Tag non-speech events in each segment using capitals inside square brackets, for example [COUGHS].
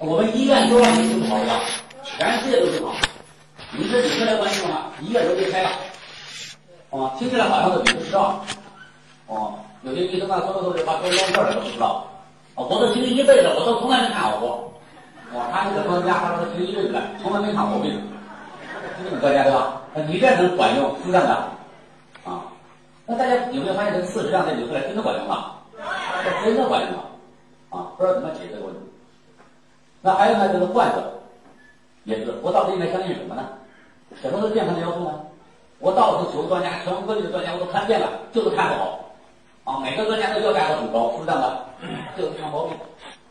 我们医院都让你治不好药，全世界都治好。你这扭下来关系的话，医院都裂开了。哦，听起来好像是你不知道。哦，有些医生啊，说的都是把都扔这儿了都不知道。哦，我都听一辈子，我都从来没看好过。哦，他那个专家，他说他听一辈子了，从来没看过病。这种专家对吧？你这能管用，是这样的。啊，那大家有没有发现这个事实上这扭出来真的管用吗？真的管用吗？啊，不知道怎么解这个问题。那还有呢，就是患者也是，我到底应该相信什么呢？什么是健康的要素呢？我到处求专家，全国各地的专家我都看遍了，就是看不好。啊，每个专家都要价都很高，是这样的，[CLEARS THROAT] 就是看毛病。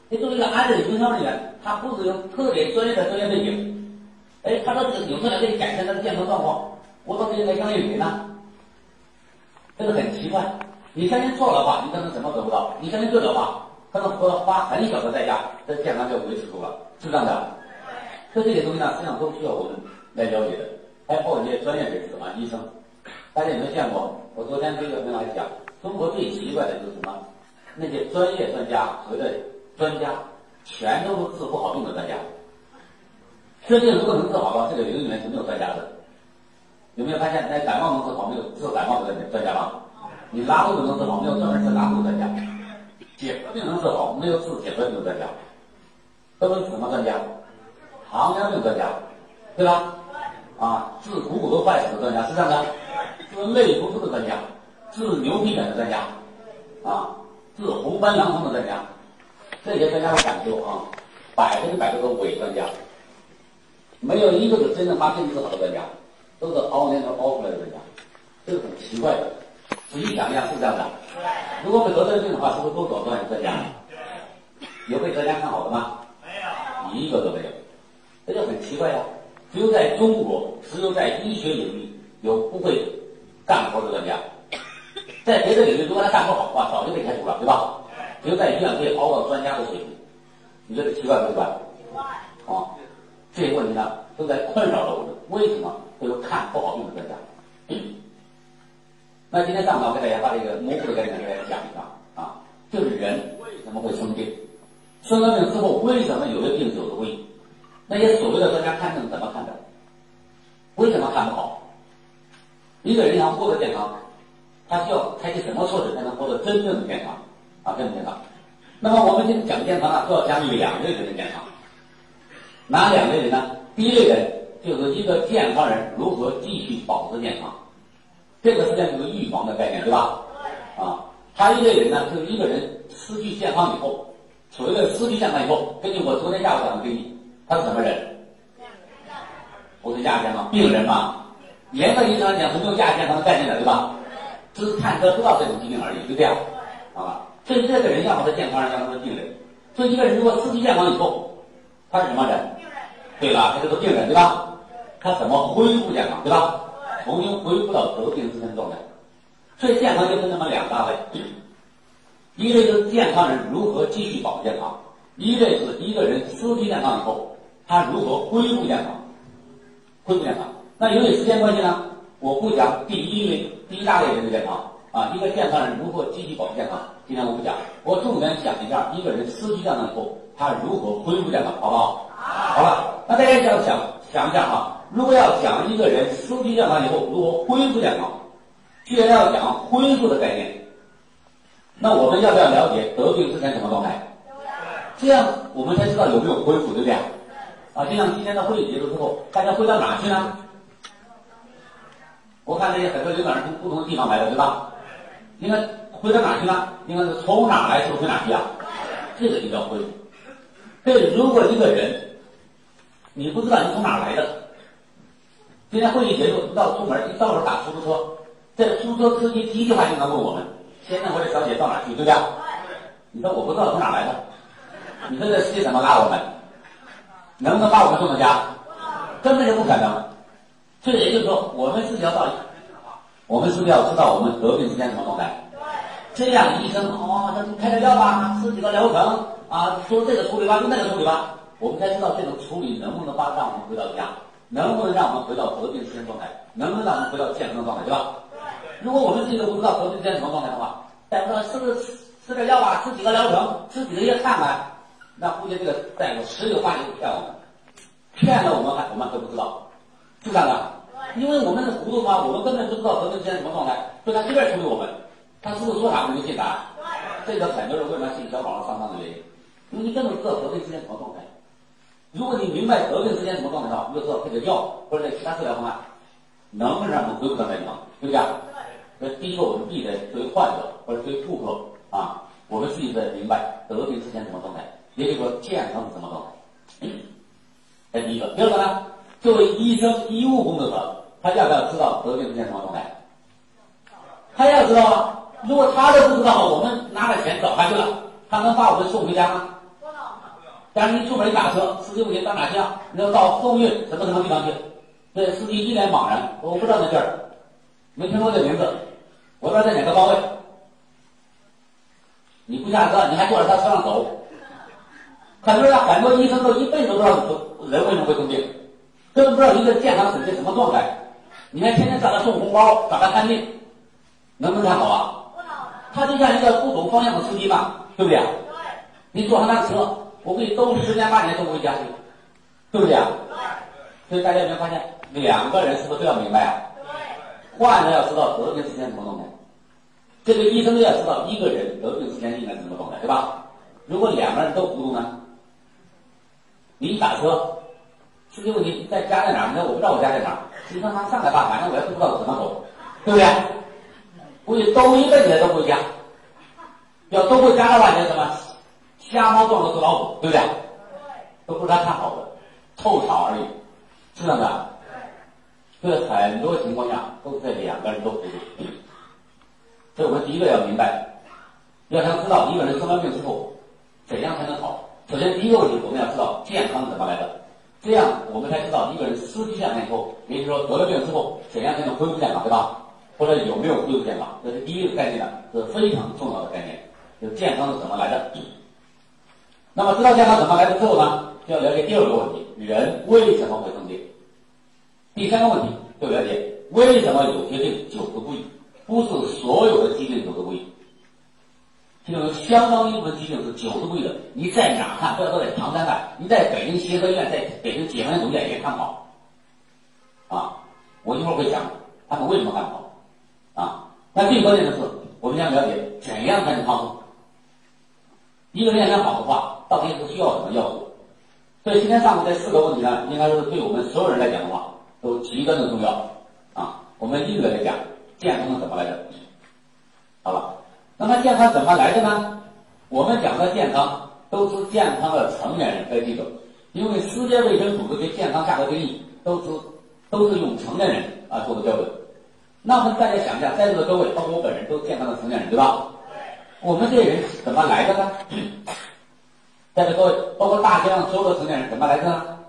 你作为一个安利营销人员，他不是有特别专业的专业背景，哎，他说这个扭出来可以改善他的健康状况，我到底应该相信谁呢？这个很奇怪。你相信错的话，你可能什么得不到；你相信对的话，可能花花很小的代价，这健康就维持住了，是这样的。所以这些东西呢，实际上都需要我们来了解的。还包括一些专业人士啊，医生，大家有没有见过？我昨天这个跟大家讲，中国最奇怪的就是什么？那些专业专家所谓的专家，全都是治不好病的专家。实际上，如果能治好的，这个领域里面是没有专家的。有没有发现，那感冒能治好，没有治感冒的专家吗？你拉肚子能治好，没有专门治拉肚子专家；结核病能治好，没有治结核病的专家。都是什么专家？糖尿病专家，对吧？啊，治股骨头坏死的专家是这样的，治类风湿的专家，治牛皮癣的专家，啊，治红斑狼疮的专家，这些专家的感受啊，百分之百都是伪专家，没有一个是真正把病治好的专家，都是熬年头熬出来的专家，这是很奇怪的。仔细想一想，是这样的。如果我们得这个病的话，是不是都找专业专家？有被专家看好的吗？没有，一个都没有，这就很奇怪呀。只有在中国，只有在医学领域有不会干活的专家，在别的领域如果他干不好的话，早就被开除了，对吧？只有在医院可以熬到专家的水平，你觉得奇怪不奇怪？奇怪啊，这些问题呢，都在困扰着我们。为什么会有看不好病的专家？那今天上午我给大家把这个模糊的概念给大家讲一讲啊，就是人为什么会生病，生了病之后为什么有的病有的危？那些所谓的专家看病怎么看的？为什么看不好？一个人想获得健康，他需要采取什么措施才能获得真正的健康啊？真正的健康。那么我们今天讲健康呢，主要讲两类人的健康。哪两类人呢？第一类人就是一个健康人如何继续保持健康，这个实际上就是预防的概念，对吧？啊，还有一类人呢，就是一个人失去健康以后，所谓的失去健康以后，根据我昨天下午讲的定义。他是什么人？不是亚健康病人嘛？严格意义上来讲是没有亚健康的概念的，对吧？只是看得不到这种疾病而已，就这样，好吧？所以这个人要么是健康人，要么是病人。所以一个人如果失去健康以后，他是什么人？对吧？他是个病人，对吧？他怎么恢复健康，对吧？重新恢复到得病之前状态。所以健康就分那么两大类，一类是健康人如何继续保持健康，一类是一个人失去健康以后。他如何恢复健康？恢复健康？那由于时间关系呢，我不讲第一类、第一大类人的健康啊。一个健康人如何积极保健康？今天我不讲，我重点讲一下一个人失去健康以后，他如何恢复健康，好不好？好了，那大家想想想一下啊，如果要讲一个人失去健康以后如何恢复健康，既然要讲恢复的概念，那我们要不要了解得病之前什么状态？这样我们才知道有没有恢复，对不对？啊，就像今天的会议结束之后，大家回到哪去呢？我看这些很多领导人从不同的地方来的，对吧？应该回到哪去呢？应该是从哪来就回哪去啊？这个就叫恢复。所以，如果一个人你不知道你从哪来的，今天会议结束，到出门一到时候打出租车，这出租车司机第一句话就能问我们：先生或者小姐到哪去？对不对？你说我不知道从哪来的，你说这司机怎么拉我们？能不能把我们送到家？根本就不可能。这也就是说，我们是要到，我们是不是要知道我们得病之前什么状态？这样医生哦，他开个药吧，吃几个疗程啊，做这个处理吧，用那个处理吧，我们才知道这种处理能不能把让我们回到家，能不能让我们回到和平之前状态，能不能让我们回到健康的状态，对吧？如果我们自己都不知道和平之前什么状态的话，大夫说是不是吃吃点药吧，吃几个疗程，吃几个月看看，那估计这个大夫十有八九骗我们，骗了我们还我们还不知道，是这样的。因为我们是糊涂嘛，我们根本不知道和平之前什么状态，所以他随便处理我们，他师傅说啥我们就信啥。这个很多人为什么信小宝上当的原因，因为你根本不知道和平之前什么状态。如果你明白得病之前什么状态的话，你就知道这个药或者其他治疗方案能不能让我们恢复到那地方，对不对？那第一个，我们必须得作为患者或者作为顾客啊，我们自己得明白得病之前什么状态，也就是说健康是什么状态。这 [CLEARS THROAT] 第一个，第二个呢，作为医生、医务工作者，他要不要知道得病之前什么状态？他要知道啊！如果他都不知道，我们拿了钱找他去了，他能把我们送回家吗？但是你出门一打车，司机问你到哪去啊？你要到凤运什么什么地方去？这司机一脸茫然，我不知道那地儿，没听说这名字，我不知道在哪个方位。你不下车，你还坐在他车上走。很多人，很多医生都一辈子都不知道人为什么会生病，根本不知道一个健康是一个什么状态。你还天天找他送红包，找他看病，能不能看好啊？他就像一个不懂方向的司机嘛，对不对？对。你坐上他的车，我给你都十年八年都不会加去，对不对？对。所以大家有没有发现，两个人是不是都要明白啊？患者要知道得病之前怎么弄的，这个医生要知道一个人得病之前应该怎么弄的，对吧？如果两个人都糊涂呢？你一打车，出现问你在家在哪儿？你说我不知道我家在哪儿。你说他上来吧，反正我也不知道怎么走，对不对？估计都一辈子都不会加，要都会加的话，你什么瞎猫撞到死老虎，对不对？都不是他看好的，凑巧而已，是这样的。所以很多情况下都是这两个人都糊涂。所以我们第一个要明白，要想知道一个人生完病之后怎样才能好。首先第一个问题，我们要知道健康是怎么来的，这样我们才知道一个人失去健康以后，也就是说得了病之后怎样才能恢复健康，对吧？或者有没有恢复健康，这是第一个概念呢，是非常重要的概念。就健康是怎么来的？那么知道健康怎么来的之后呢，就要了解第二个问题：人为什么会生病？第三个问题就了解为什么有些病久治不愈？不是所有的疾病久治不愈，就有相当一部分疾病是久治不愈的。你在哪看？不要说在唐山看，你在北京协和医院、在北京解放军总医院也看好。啊，我一会儿会讲他们为什么看好。啊，那最关键的是，我们要了解怎样才能康复。一个人想好的话，到底是需要什么要素？所以今天上午这四个问题呢，应该说是对我们所有人来讲的话，都极端的重要。啊，我们一个来讲，健康是怎么来的？好了，那么健康怎么来的呢？我们讲的健康都是健康的成年人该记住，因为世界卫生组织对健康下的定义都是都是用成年人啊做的标准。那么大家想一下，在座的各位，包括我本人，都是健康的成年人，对吧？我们这些人是怎么来的呢？在座各位，包括大街上所有的成年人，怎么来的呢？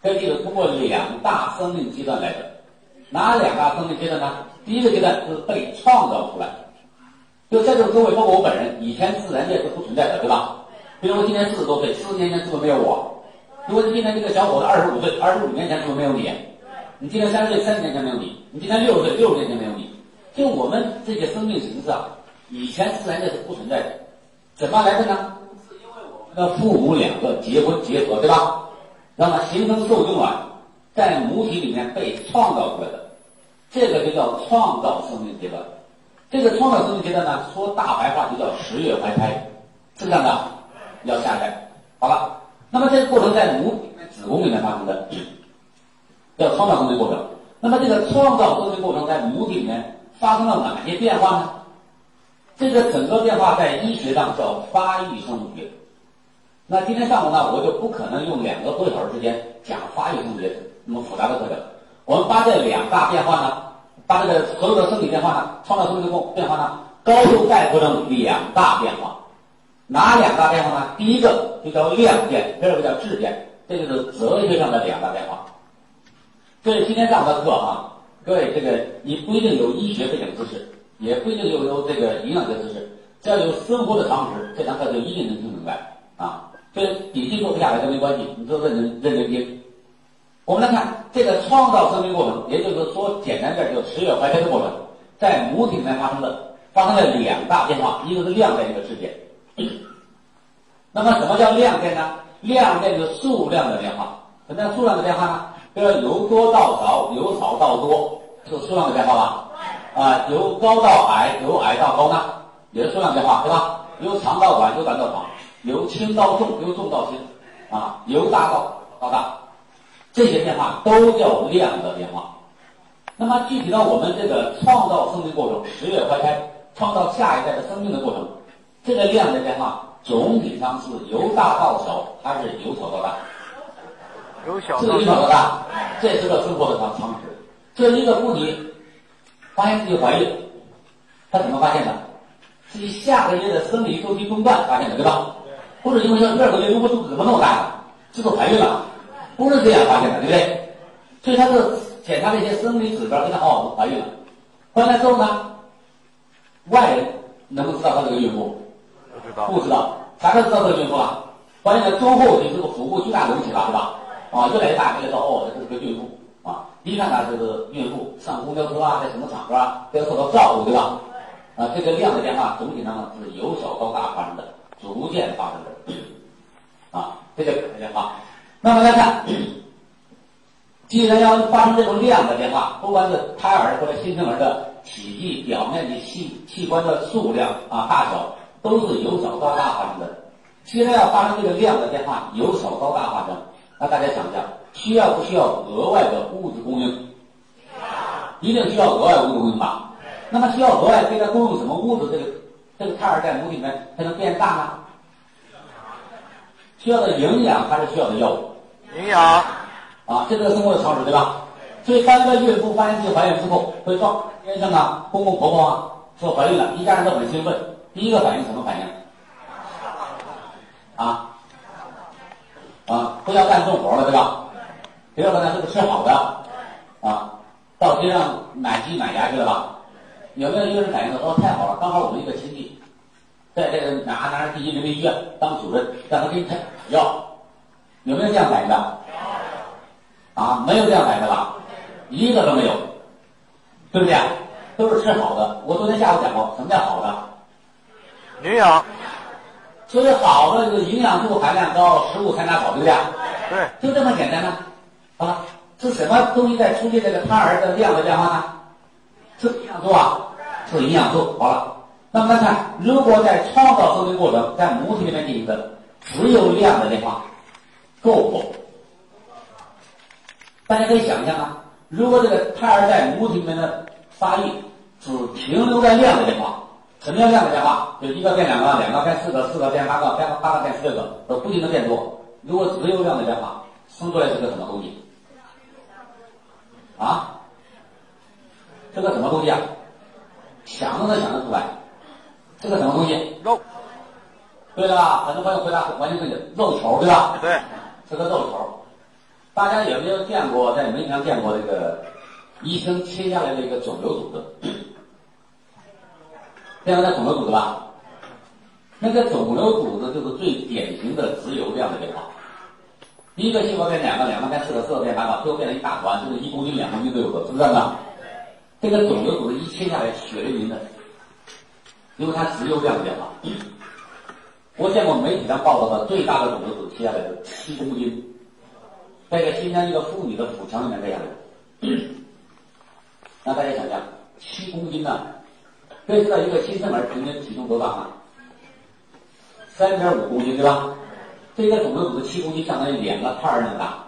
根据通过两大生命阶段来的。哪两大生命阶段呢？第一个阶段是被创造出来，就在座各位，包括我本人，以前自然界是不存在的，对吧？比如说今年四十多岁，四十年前是不是没有我？如果你今天这个小伙子二十五岁，二十五年前是不是没有你？你今年三十岁，三十年前没有你；你今年六十岁，六十年前没有你。就我们这些生命形式啊，以前自然界是不存在的，怎么来的呢？那父母两个结婚结合，对吧？那么形成受精卵，在母体里面被创造出来的，这个就叫创造生命阶段。这个创造生命阶段呢，说大白话就叫十月怀胎，是这样的，要下来。好了，那么这个过程在母、子宫里面发生的。[CLEARS THROAT] 叫创造生命过程。那么这个创造生命过程在母体里面发生了哪些变化呢？这个整个变化在医学上叫发育生物学。那今天上午呢，我就不可能用两个多小时时间讲发育生物学那么复杂的课程。我们把这两大变化呢，把这个所有的生理变化呢，创造生命过变化呢，高度概括成两大变化。哪两大变化呢？第一个就叫量变，第二个叫质变。这就是哲学上的两大变化。所以今天上午的课哈，各位这个你不一定有医学背景知识，也不一定有有这个营养学知识，只要有生活的常识，这堂课就一定能听明白啊。所以笔记做不下来都没关系，你都认真认真听。我们来看这个创造生命过程，也就是说简单点，就十月怀胎的过程，在母体里面发生的发生了两大变化，一个是量变，一个质变。[COUGHS] 那么什么叫量变呢？量变就是数量的变化。什么叫数量的变化呢？就是由多到少，由少到多，是数量的变化吧？啊，由高到矮，由矮到高呢，也是数量变化，对吧？由长到短，由短到长，由轻到重，由重到轻，啊，由大到到大，这些变化都叫量的变化。那么具体到我们这个创造生命过程，十月怀胎，创造下一代的生命的过程，这个量的变化总体上是由大到小，还是由小到大？由小这个由小到大，这是个生活的常常识。这一个妇女发现自己怀孕，她怎么发现的？自己下个月的生理周期中断发现的，对吧？或者因为说第二个月如果肚子怎么那么大呀？是不是怀孕了？不是这样发现的，对不对？所以他是检查这些生理指标，跟她哦怀孕了。回来之后呢，外人能不能知道她这个孕妇？不知道。不知道，啥时候知道这个孕妇啊？发现了中后期这个腹部巨大隆起了，对吧？啊，越来越大，越来越知道哦，这是个孕妇啊。一看她这个孕妇上公交车啊，在什么场合啊都要受到照顾，对吧？啊，这个量的变化总体上是由小到大发生的，逐渐发生的啊，这个变化。那么来看，既然要发生这种量的变化，不管是胎儿或者新生儿的体积、表面积、器器官的数量啊、大小，都是由小到大发生的。既然要发生这个量的变化，由小到大发生，那大家想一下，需要不需要额外的物质供应？一定需要额外物质供应吧？那么需要额外给它供应什么物质？这个这个胎儿在母体里面才能变大吗？需要的营养还是需要的药物？营养。啊，这个生活的常识对吧？所以当一个孕妇发现自己怀孕之后，会告先生啊、公公婆婆啊说怀孕了，一家人都很兴奋。第一个反应什么反应？啊啊，不要干重活了，对吧？第二个呢，是不是吃好的？啊，到街上买鸡买鸭去了吧？有没有一个人感觉到，哦，太好了，刚好我们一个亲戚，在这个哪哪第一人民医院当主任，让他给你开药，有没有这样反应的？啊，没有这样反应的吧？一个都没有，对不对？都是吃好的。我昨天下午讲过，什么叫好的？营养。所以好的这个营养素含量高，食物含量好，对不对？对。就这么简单呢。啊，是什么东西在促进这个胎儿的量的变化呢？是营养素啊，是营养素。好了，那么来看，如果在创造生命过程在母体里面进行的只有量的变化，够不？大家可以想象啊，如果这个胎儿在母体里面的发育只停留在量的变化，什么叫量的变化？就一个变两个，两个变四个，四个变八个，变八个变十六个，都不停的变多。如果只有量的变化，生出来是个什么东西？啊？是个什么东西啊？想都能想得出来，是个什么东西？肉。对了吧？很多朋友回答完全正确，肉球对吧？对，是个肉球。大家有没有见过在媒体上见过这个医生切下来的一个肿瘤组织？见过那肿瘤组织吧？那个肿瘤组织就是最典型的自由量的变化。一个细胞变两个，两个变四个，四个变八个，最后变成一大团，就是一公斤、两公斤都有的，是不是这样的？这个肿瘤组织一切下来，血淋淋的，因为它只有量的变化。我见过媒体上报道的最大的肿瘤组切下来是七公斤。在一个新疆一个妇女的腹腔里面这样的，[CLEARS THROAT] 那大家想想，七公斤呢？可以知道一个新生儿平均体重多大吗？三点五公斤，对吧？这个肿瘤组织七公斤，相当于两个胎儿那么大。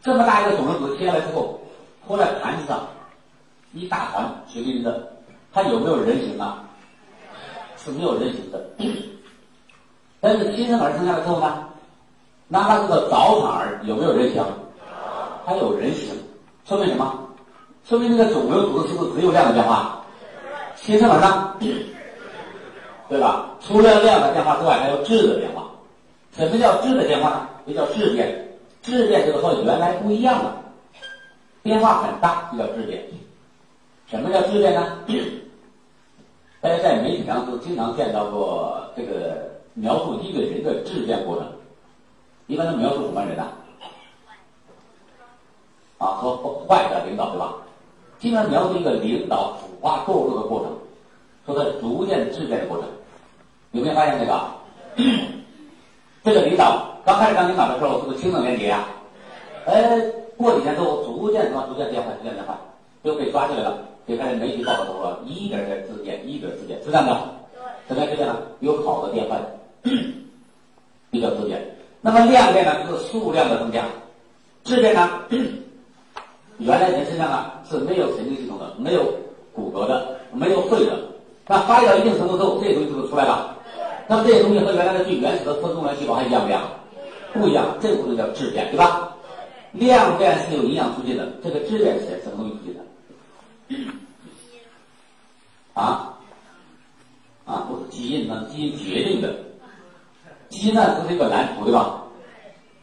这么大一个肿瘤组织切下来之后，拖在盘子上，一大团血淋淋的，它有没有人形啊？是没有人形的。但是新生儿生下来之后呢？哪怕是个早产儿，有没有人形？还有人形，说明什么？说明这个肿瘤组织是不是只有量的变化？新生儿呢？[CLEARS THROAT] 对吧？除了量的变化之外，还有质的变化。什么叫质的变化呢？也叫质变。质变就是和原来不一样了，变化很大，就叫质变。什么叫质变呢？[CLEARS THROAT] 大家在媒体上都经常见到过这个描述一个人的质变过程。一般都描述什么人呢？啊，和坏的领导对吧？经常描述一个领导腐化堕落的过程，说他逐渐质变的过程。有没有发现这个？[CLEARS THROAT] 这个领导刚开始当领导的时候是不是清正廉洁呀？哎，过几天之后逐渐什么逐渐变坏，逐渐变坏，就被抓起来了，就开始媒体报道说一点点自变，一点自变，是这样的。怎么样自变呢？有好的变坏，比较自变。那么量变呢，就是数量的增加；质变呢，[CLEARS THROAT] 原来人身上啊是没有神经系统的，没有骨骼的，没有肺的。那发育到一定程度之后，这些东西是不是出来了？那么这些东西和原来的最原始的分宗元细胞还一样不一样？不一样，这个部分叫质变，对吧？量变是有营养促进的，这个质变是什么东西促进的？啊啊，不是基因，那基因决定的。基因呢，是一个蓝图，对吧？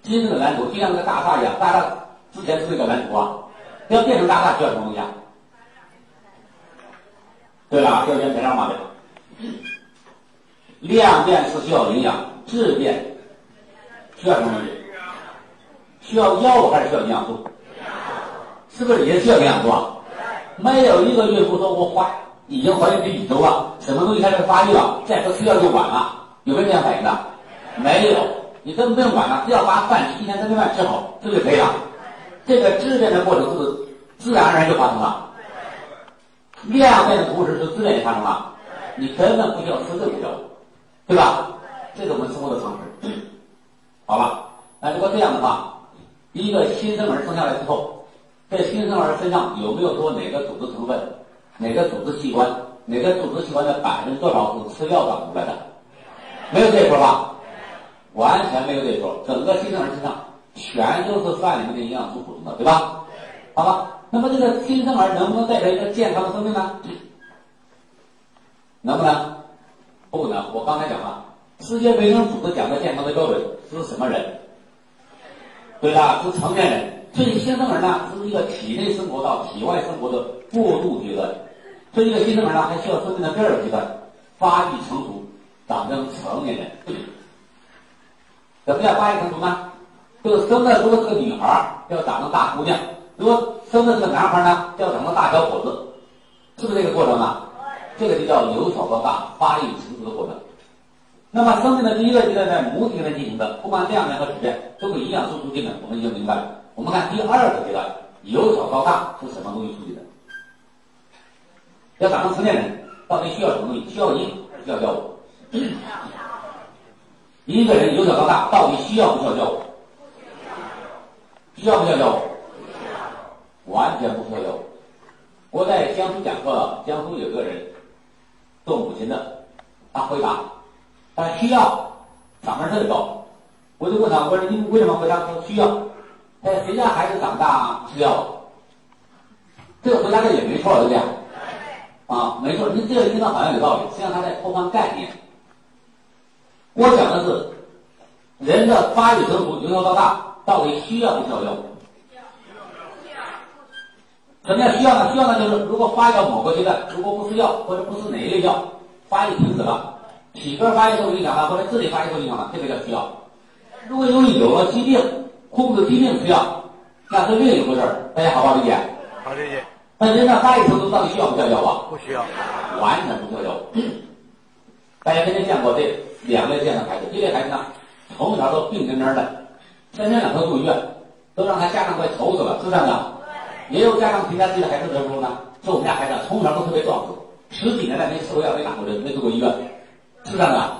基因这个蓝图就像那个大厦一样，大厦之前是一个蓝图啊，要变成大厦需要什么东西啊？对了，需要原材料嘛的。量变是需要营养，质变需要什么东西？需要药物还是需要营养素？是不是也需要营养素啊？没有一个孕妇说我怀已经怀孕第几周了，什么东西开始发育了，再不吃药就晚了，有没有这样反应的？没有，你根本不用管它，只要把饭一天三顿饭吃好，这就可以了。这个质变的过程是自然而然就发生了？量变的同时是质变也发生了，你根本不需要吃这个药。对吧？这是我们生活的常识。好了，那如果这样的话，一个新生儿生下来之后，这新生儿身上有没有说哪个组织成分、哪个组织器官、哪个组织器官的百分之多少是吃药长出来的？没有这一说吧？完全没有这一说。整个新生儿身上全都是饭里面的营养素补充的，对吧？好吧，那么这个新生儿能不能代表一个健康的生命呢？[COUGHS] 能不能？不能，我刚才讲了，世界卫生组织讲的健康的标准是什么人？对吧，是成年人。所以新生儿呢，是一个体内生活到体外生活的过渡阶段。所以这个新生儿呢，还需要生命的第二个阶段，发育成熟，长成成年人。怎么叫发育成熟呢？就是生的如果是个女孩，要长成大姑娘；如果生的是个男孩呢，要长成大小伙子，是不是这个过程啊？这个就叫由小到大发育成熟的过程。那么生命的第一个阶段在母体内进行的，不管量变和质变，都是营养素促进的，我们已经明白了。我们看第二个阶段，由小到大是什么东西促进的？要长成成年人，到底需要什么东西？需要营还是需要药物？一个人由小到大到底需要不需要药物？需要不需要药物？完全不需要药物。我在江苏讲课，江苏有个人。做母亲的，他回答，他需要，嗓门特别高。我就问他，我说你为什么回答说需要？他说谁家孩子长大需要？这个回答的也没错，对不对？啊，没错，你这个听到好像有道理，实际上他在偷换概念。我讲的是人的发育成熟由小到大，到底需要不需要药？什么叫需要呢？需要呢，就是如果发育到某个阶段，如果不吃药或者不吃哪一类药，发育停止了，体格发育受影响了，或者智力发育受影响了，这个叫需要。如果由于有了疾病，控制疾病吃药，那是另一回事儿。大家好不好理解？好理解。那人的发育程度到底需要不需要药物？不需要，完全不需要药物。大家肯定见过这两类这样的孩子，一类孩子呢，从小都病怔怔的，三天两头住医院，都让他家长快愁死了，是这样的。也有家长评价自己的孩子的时候呢，说我们家孩子从小都特别壮实，十几年来没吃过药，没打过针，没住过医院，是这样的。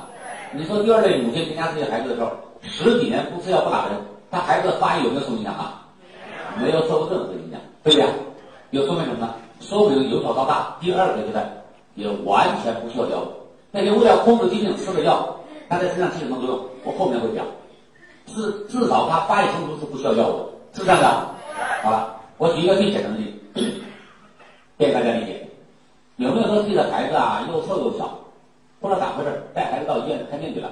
你说第二类母亲评价自己的孩子的时候，十几年不吃药不打针，他孩子的发育有没有受影响啊？没有受过任何影响，对不对？有说明什么呢？说明由小到大第二个阶段也完全不需要药物。那些为了控制疾病吃的药，它在身上起什么作用？我后面会讲。至至少他发育成熟是不需要药物的，是这样的。好了。我举一个最简单的例子，便大家理解。有没有说自己的孩子啊又瘦又小，不知道咋回事带孩子到医院看病去了，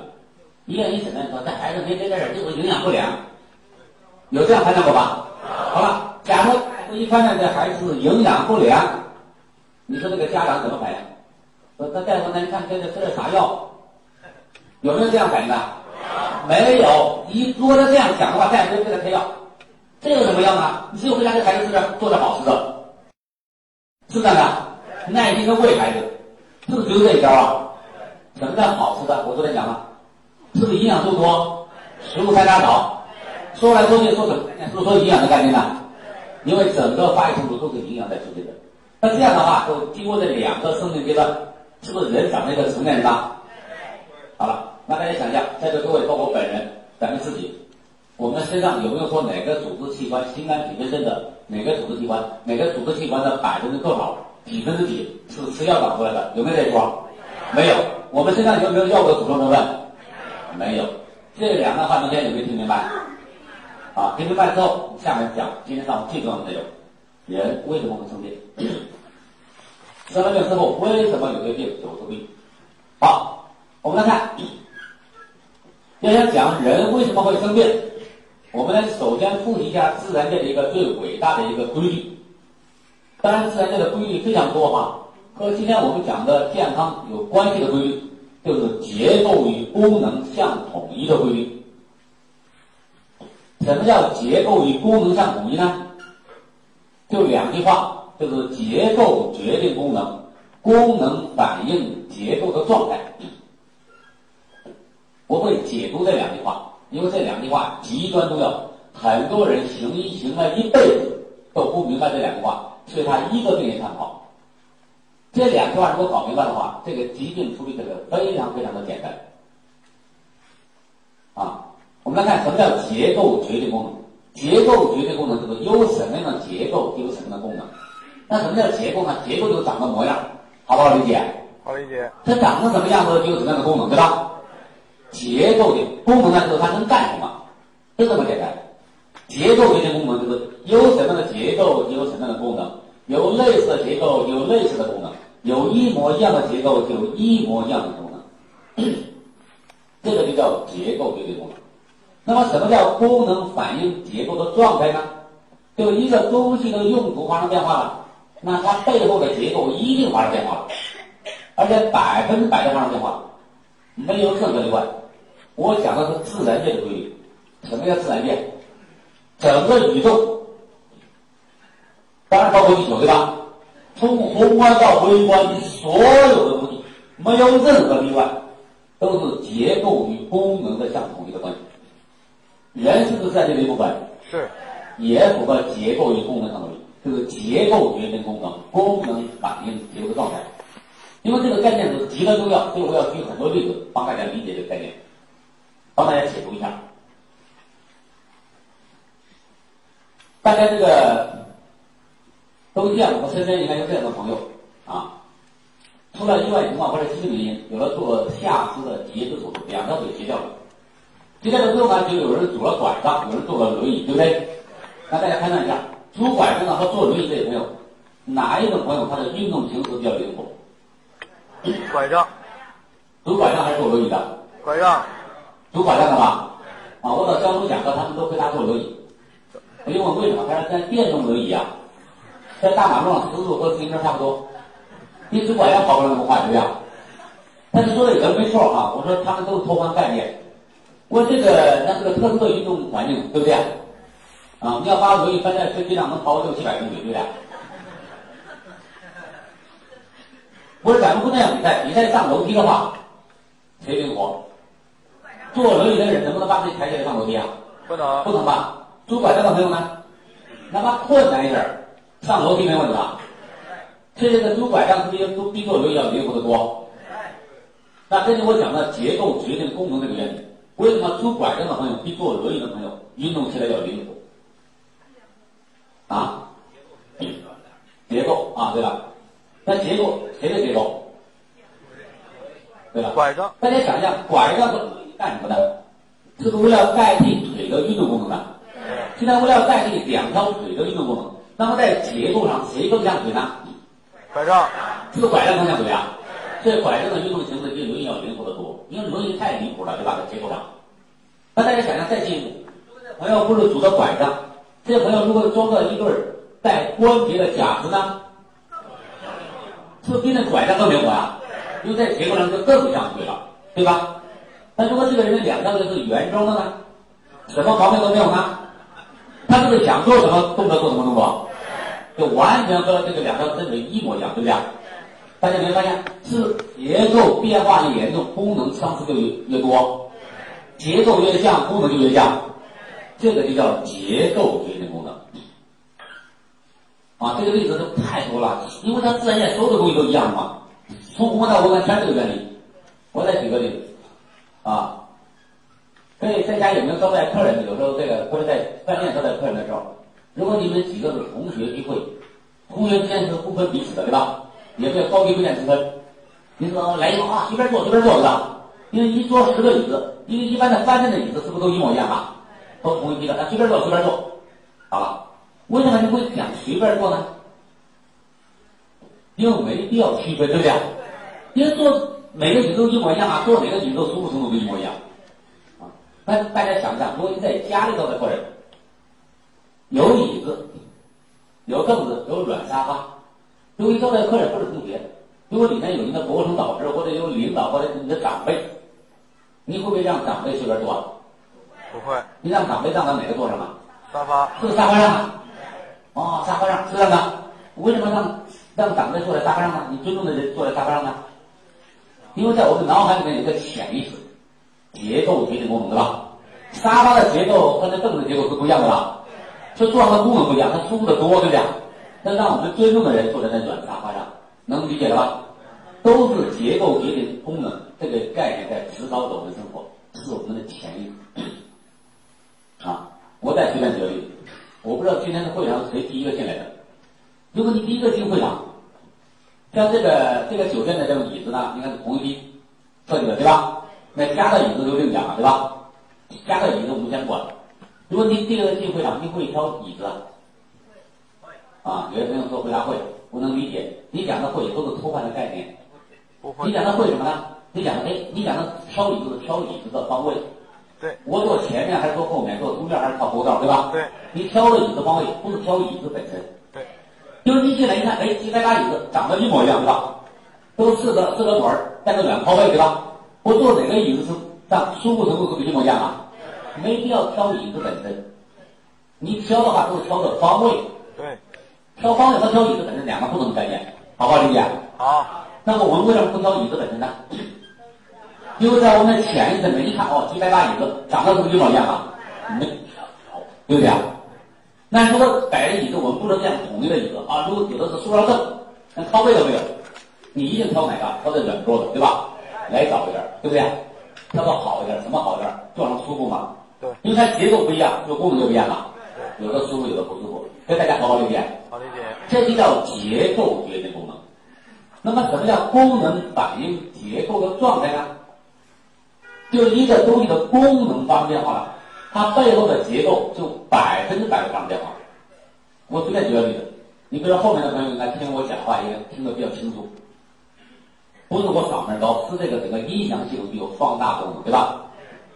医院一诊断说这孩子没别的事就是营养不良，有这样判断过吧？好了，假如一判断这孩子营养不良，你说这个家长怎么反应？说大夫，那你看给他吃点啥药？有没有这样反应的？没有。你如果他这样讲的话，大夫就给他开药。这有什么样呢？你只有回家给孩子吃点做点好吃的，是这样的，耐心的喂孩子，是不是只有这一招啊？什么叫好吃的？我昨天讲了，是不是营养素多？食物太大少，说来说去说什么？是不是说营养的概念呢？因为整个发育程度都是营养在促进的。那这样的话，就经过这两个生命阶段，是不是人长了一个成年人了？好了，那大家想一下，在座各位包括本人，咱们自己，我们身上有没有说哪个组织器官、心肝脾肺肾的哪个组织器官、哪个组织器官的百分之多少、几分之几是吃药长出来的？有没有这一说？没有。我们身上有没有药物的组成成分？没有。这两个话中间有没有听明白？啊，听明白之后，下面讲今天上午最重要的内容：人为什么会生病？生了病之后，为什么有些病久治不愈？好，我们来看，要想讲人为什么会生病，我们来首先复习一下自然界的一个最伟大的一个规律。当然，自然界的规律非常多哈，和今天我们讲的健康有关系的规律，就是结构与功能相统一的规律。什么叫结构与功能相统一呢？就两句话，就是结构决定功能，功能反映结构的状态。我会解读这两句话，因为这两句话极端重要，很多人行医行了一辈子都不明白这两句话，所以他一个病也看不好。这两句话如果搞明白的话，这个疾病处理这个非常非常的简单。啊，我们来看什么叫结构决定功能？结构决定功能就是有什么样的结构就有什么样的功能。那什么叫结构呢？结构就长个模样，好不好理解？好理解。它长成什么样子就有什么样的功能，对吧？结构的功能呢，就是它能干什么，就这么简单。结构决定功能就是有什么样的结构就有什么样的功能，有类似的结构有类似的功能，有一模一样的结构就有一模一样的功能。[COUGHS] 这个就叫结构决定功能。那么什么叫功能反映结构的状态呢？就一个东西的用途发生变化了，那它背后的结构一定发生变化了，而且百分之百的发生变化，没有任何例外。我讲的是自然界的规律。什么叫自然界？整个宇宙，当然包括地球，对吧？从宏观到微观，所有的东西没有任何例外，都是结构与功能的相统一的关系。人是不是自然界的一部分？是。也符合结构与功能相统一，这个结构决定功能，功能反映结构的状态。因为这个概念。是极端重要，所以我要举很多例子帮大家理解这个概念。帮大家解读一下，大家这个都见我身边应该有这样的朋友啊，出了意外情况或者疾病原因，有了做下肢的截肢手术，两条腿截掉了。截掉了之后呢，就有人拄了拐杖，有人坐了轮椅，对不对？那大家判断一下，拄拐杖的和坐轮椅这些朋友，哪一种朋友他的运动形式比较灵活？拐杖。拄拐杖还是坐轮椅的？拐杖。拄拐杖的吧？啊，我到江苏讲课，他们都回答坐轮椅。我就问为什么？他说在电动轮椅啊，在大马路上时速和自行车差不多，你拄拐杖跑不了那么快，对不对？但是说的也没错啊。我说他们都是偷换概念。我这个那是个特殊的运动环境，对不对？啊，你要把轮椅放在飞机上，能跑六七百公里，对不对？不是咱们不那样比赛，比赛上楼梯的话，谁灵活？坐轮椅的人能不能把自己抬起来上楼梯啊？不能，不能吧？拄拐杖的朋友呢？哪怕困难一点，上楼梯没问题吧？这个拄拐杖比都比坐轮椅要灵活得多。那根据我讲的结构决定功能这个原理，为什么拄拐杖的朋友比坐轮椅的朋友运动起来要灵活？啊？结构啊，对吧？那结构谁的结构？对吧？拐杖。大家想一下，拐杖是干什么的？是不是为了代替腿的运动功能的？现在为了代替两条腿的运动功能，那么在结构上谁更像腿呢？拐杖。是不是拐杖更像腿啊？这拐杖的运动形式比轮椅要灵活得多，因为轮椅太离谱了，对吧？在结构上。那大家想想，再进一步，朋友不是拄着拐杖，这些朋友如果装个一对带关节的假肢呢？是不是比那拐杖更灵活啊？因为在结构上就更像腿了，对吧？那如果这个人的两条腿是圆装的呢？什么毛病都没有呢？他是不是想做什么动作做什么动作？就完全和这个两条身腿一模一样，对不对？大家有没有发现，是结构变化越严重，功能丧失就越多？结构越像，功能就越像，这个就叫结构决定功能。啊，这个例子就太多了，因为它自然界所有的东西都一样嘛，从宏观到微观全是这个原理。我再举个例子，啊，可以在家有没有招待客人？有时候这个或者在饭店招待客人的时候，如果你们几个是同学聚会，同学之间是不分彼此的，对吧？也没有高低贵贱之分。你说来一个啊，随便坐随便坐，对吧？因为一桌十个椅子，因为一般的饭店的椅子是不是都一模一样啊？都同一批的，那随便坐随便坐，好了。为什么你会讲随便坐呢？因为没必要区分，对不对？因为坐每个椅子都一模一样啊，坐哪个椅子都舒服程度都一模一样啊。那大家想一想，如果你在家里头的客人，有椅子、有凳子、有软沙发，如果你招待客人或者同学，如果里面有你的国生导师或者有领导或者你的长辈，你会不会让长辈随便坐？不会。你让长辈让到哪个座上啊？沙发。是沙发上啊。哦，沙发上是这样的。为什么让让长辈坐在沙发上呢？你尊重的人坐在沙发上呢？因为在我们脑海里面有个潜意识，结构决定功能，对吧？沙发的结构和那凳子结构是不一样的吧？这坐上的功能不一样，它舒服的多，对不对？那让我们尊重的人坐在那软沙发上，能理解了吧？都是结构决定功能这个概念在指导着我们生活，是我们的潜意识。啊，我再随便举个例子。我不知道今天的会场是谁第一个进来的。如果你第一个进会场，像这个这个酒店的这种椅子呢，应该是同一批设计的，对吧？那加的椅子就另讲了，对吧？加的椅子我们先管。如果你第一个进会场，你会挑椅子？啊，有些朋友说回答会，我能理解。你讲的会都是偷换的概念。你讲的会什么呢？你讲的哎，你讲的挑椅子，挑椅子的方位。对，我坐前面还是坐后面？坐中间还是靠后道？对吧？对，你挑的椅子方位不是挑椅子本身。对，就是你进来一看，哎，几百把椅子长得一模一样，对吧？都四个四个腿儿，带个软靠背，对吧？我坐哪个椅子是上舒服程度是不是一模一样啊？没必要挑椅子本身，你挑的话都是挑的方位。对，挑方位和挑椅子本身两个不同的概念，好不好理解？好。那么我们为什么不挑椅子本身呢？因为在我们的潜意识里面，一看哦，几百把椅子长得是不是一模一样啊？没，对不对啊？那如果摆的椅子，我们不能这样统一的椅子啊。如果有的是塑料凳，那靠背都没有，你一定挑哪个？挑的软桌子，对吧？来早一点，对不对？挑个好一点，什么好一点？坐上舒服嘛？对。因为它结构不一样，就功能就不一样了。有的舒服，有的不舒服，所以大家好好理解。好理解。这就叫结构决定功能。那么什么叫功能反映结构的状态呢？就一个东西的功能发生变化了，它背后的结构就百分之百发生变化。我随便举个例子，你比如后面的朋友来听我讲话，应该听得比较清楚。不是我嗓门高，是这个整个音响系统具有放大功能，对吧？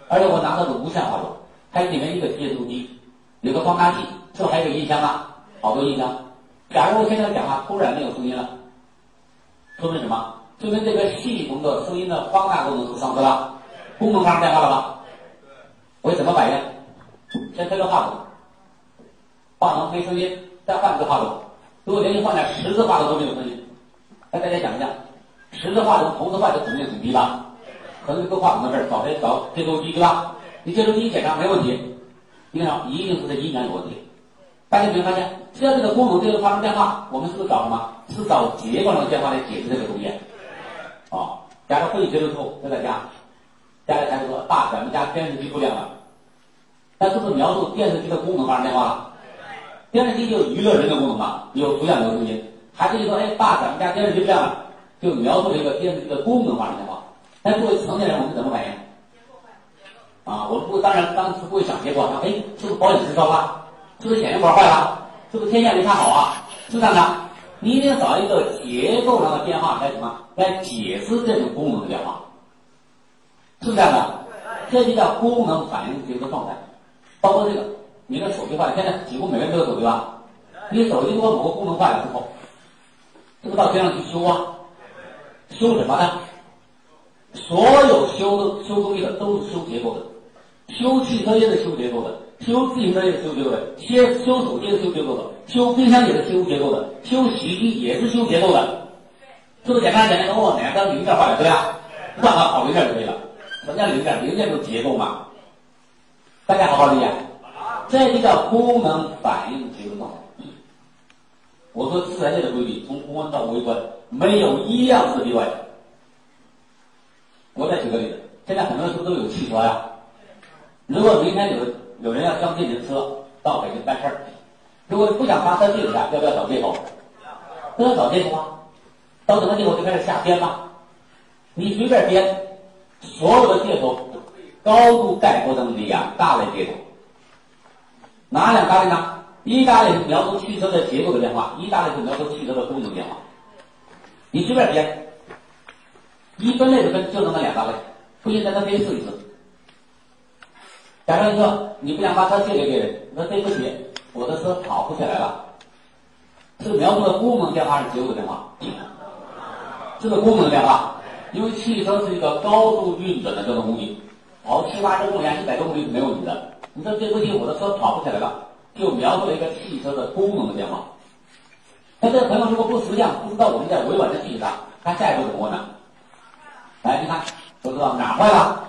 而且我拿的是无线话筒，它里面一个接收机，有个放大器，是不是还有音箱啊，好多音箱。假如我现在讲话突然没有声音了，说明什么？说明这个系统的声音的放大功能是丧失了。功能发生变化了吧？我怎么反应？先推个话筒，话筒没声音，再换一个话筒。如果连续换了十个话筒都没有声音，那大家想一下，十个话筒同时换的肯定很低吧？可能搁话筒的事儿，找谁找接收机对吧？你接收机检查没问题，你看一定是这音响有问题。大家有没有发现，只要这个功能这个发生变化，我们是不是找什么？是找结构上的变化来解释这个东西？啊，假如会议结束之后，在家。家里孩子说：“爸，咱们家电视机不亮了。”那是不是描述电视机的功能发生变化了？电视机就娱乐人的功能嘛，有图像有声音。孩子一说：“哎，爸，咱们家电视机不亮了。”就描述了一个电视机的功能发生变化。但作为成年人，我们怎么反应？啊，我们不当然当时不会想结果，哎，是不是保险丝烧了？是不是显影管坏了？是不是天线没看好啊？是这样的，你一定要找一个结构上的变化来什么来解释这种功能的变化。是不是这样的，这就叫功能反应结构状态。包括这个，你的手机坏了，现在几乎每个人都有手机吧？你手机如果某个功能坏了之后，这个到街上去修啊？修什么呢？所有修修东西的都是修结构的，修汽车也是修结构的，修自行车也是修结构的，修修手机是修结构的，修冰箱也是修结构的，修洗衣机也是修结构的。是不是简单简单？哦，哪个零件坏了，对吧？换个好零件就可以了。什么叫零件？零件就是结构嘛。大家好好理解，这就叫功能反应结构状态。我说自然界的规律，从公观到微观，没有一样是例外。我再举个例子，现在很多人是不是都有汽车呀？如果明天有有人要装电瓶车到北京办事儿，如果不想发车去的话，要不要找借口？都要找借口啊！到什么借口就开始瞎编吧？你随便编，所有的借口高度概括成两大类借口。哪两大类呢？一大类是描述汽车的结构的变化，一大类是描述汽车的功能变化。你随便编，一分类就分就那么两大类，不信咱再编试一次。假设说你不想把车借给别人，那对不起，我的车跑不起来了，是描述的功能变化还是结构的变化？这个功能变化，因为汽车是一个高度运转的交通工具，跑七八十公里、一百多公里是没问题的。你说对不起，我的车跑不起来了，就描述了一个汽车的功能的变化。那这个朋友如果不识相，不知道我们在委婉的句子上，他下一步怎么问呢？来，你看，都知道哪坏了？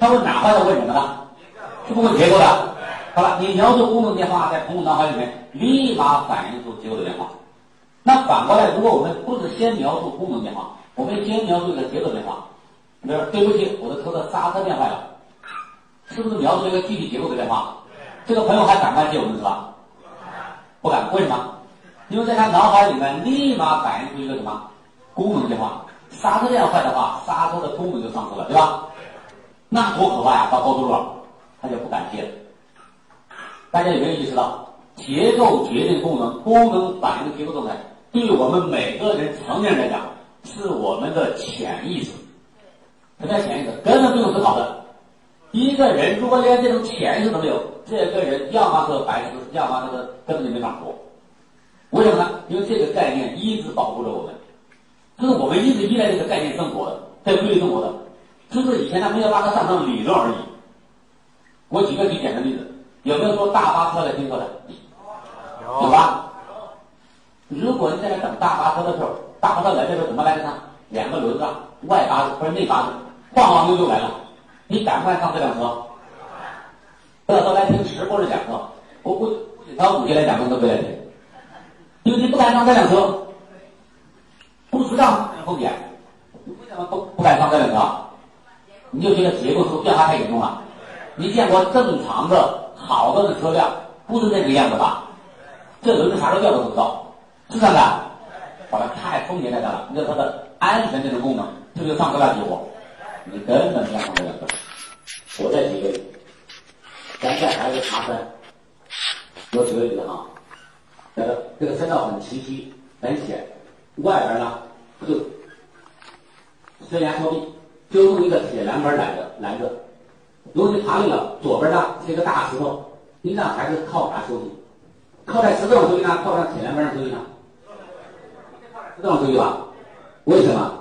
他问哪坏了？问什么呢？是不问结构的。好了，你描述功能变化，在朋友脑海里面立马反映出结构的变化。那反过来，如果我们不是先描述功能变化，我们先描述一个结构变化，比如对不起，我的车的刹车变坏了，是不是描述一个具体结构的变化？这个朋友还敢不敢借我们车？不敢，为什么？因为在他脑海里面立马反映出一个什么功能变化？刹车变坏的话，刹车的功能就丧失了，对吧？那多可怕呀！到高速路上，他就不敢借了。大家有没有意识到，结构决定功能，功能反映结构状态？对我们每个人成年人来讲，是我们的潜意识。什么叫潜意识？根本不用思考的。一个人如果连这种潜意识都没有，这个人要么是白痴，要么这个根本就没法活。为什么呢？因为这个概念一直保护着我们，就是我们一直依赖这个概念生活的，在规律生活的。就是以前他没有把它上成理论而已。我举个最简单的例子，有没有坐大巴车来听课的？有吧？如果你在那等大巴车的时候，大巴车来的时候怎么来的呢？两个轮子，外八字或者内八字，晃晃悠悠来了。你敢不敢上这辆车？不要说来听直播的讲课，我估计到五节来讲课都不来听，因为你不敢上这辆车，不知道后面，你为什么不不敢上这辆车？你就觉得结构是变化太严重了。你见过正常的好的的车辆不是那个样子吧？这轮子啥时候掉都不知道。是这样的，把它，太风险太大了。你知道它的安全这种功能，这就上车了结果，你根本不想上这辆车。我再举个例子，咱再来一个爬山，我举个例子哈，呃，这个山道很崎岖很险，外边呢就悬崖峭壁，就用一个铁栏杆拦着拦着。如果你爬累了，左边呢是一个大石头，你让孩子靠啥休息？靠在石头上休息呢？靠在铁栏杆上休息呢？石头上休息吧？为什么？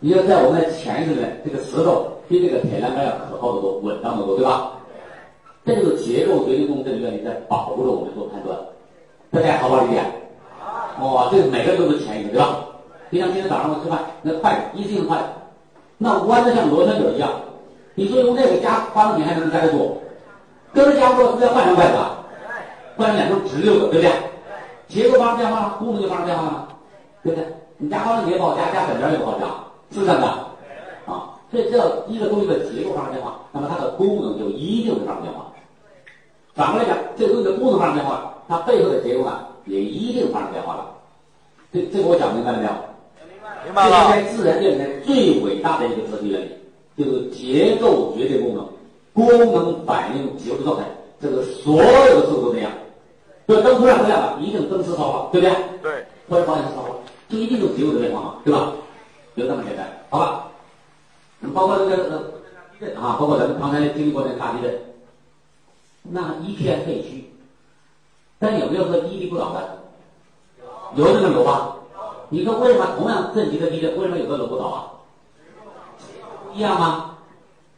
你要在我们的潜意识里面，这个石头比这个铁栏杆要可靠得多，稳当得多，对吧？这就是结构决定功能这个原理在保护着我们做判断。大家好不好理解？哇，这个每个都是潜意识，对吧？就像今天早上我吃饭，那筷子一次性筷子，那弯的像螺旋桨一样。你说用这个夹花生米还能夹得住？跟着夹不住，是不是要换成筷子？换成两根直溜的，对不对？结构发生变化了，功能就发生变化了，对不对？你夹花生米也不好加，加粉条也不好加，是不是这样的？啊，所以只要一个东西的结构发生变化，那么它的功能就一定会发生变化。反过来讲，这个东西的功能发生变化，它背后的结构呢，也一定发生变化了。这这个我讲明白了没有？明白了。这是在自然界里面最伟大的一个哲学原理。就是结构决定功能，功能反映结构状态，这个所有的事物都这样。这灯突然不亮了，一定灯丝烧了，对不对？对。或者保险丝烧了，这一定是结构的变化嘛，对吧？就这么简单，好吧？包括这个呃地震啊，包括咱们刚才经历过那个大地震，那一片废墟，但有没有说屹立不倒的？有这么有吧？你说为什么同样震级的地震，为什么有的楼不倒啊？不一样吗？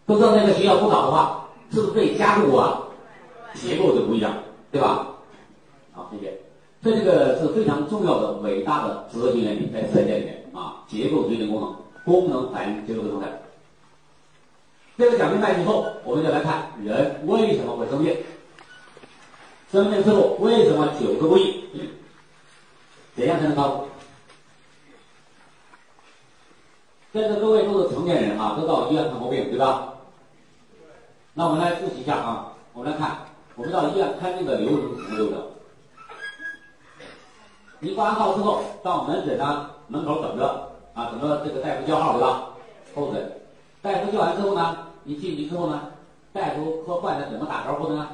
都知道那个学校不倒的话，是不是被加固啊？结构就不一样，对吧？好，谢谢。所以这个是非常重要的、伟大的哲学原理，在自然界里面啊，结构决定功能，功能反映结构的状态。这个讲明白以后，我们就来看人为什么会生病。生病之后为什么九个不易？怎样才能康复？在座各位都是成年人啊，都到医院看过病，对吧？那我们来复习一下啊，我们来看，我们到医院看病的流程是什么流程？你挂完号之后，到门诊呢门口等着啊，等着这个大夫叫号，对吧？候诊，大夫叫完之后呢，你进去之后呢，大夫和患者怎么打招呼的呢？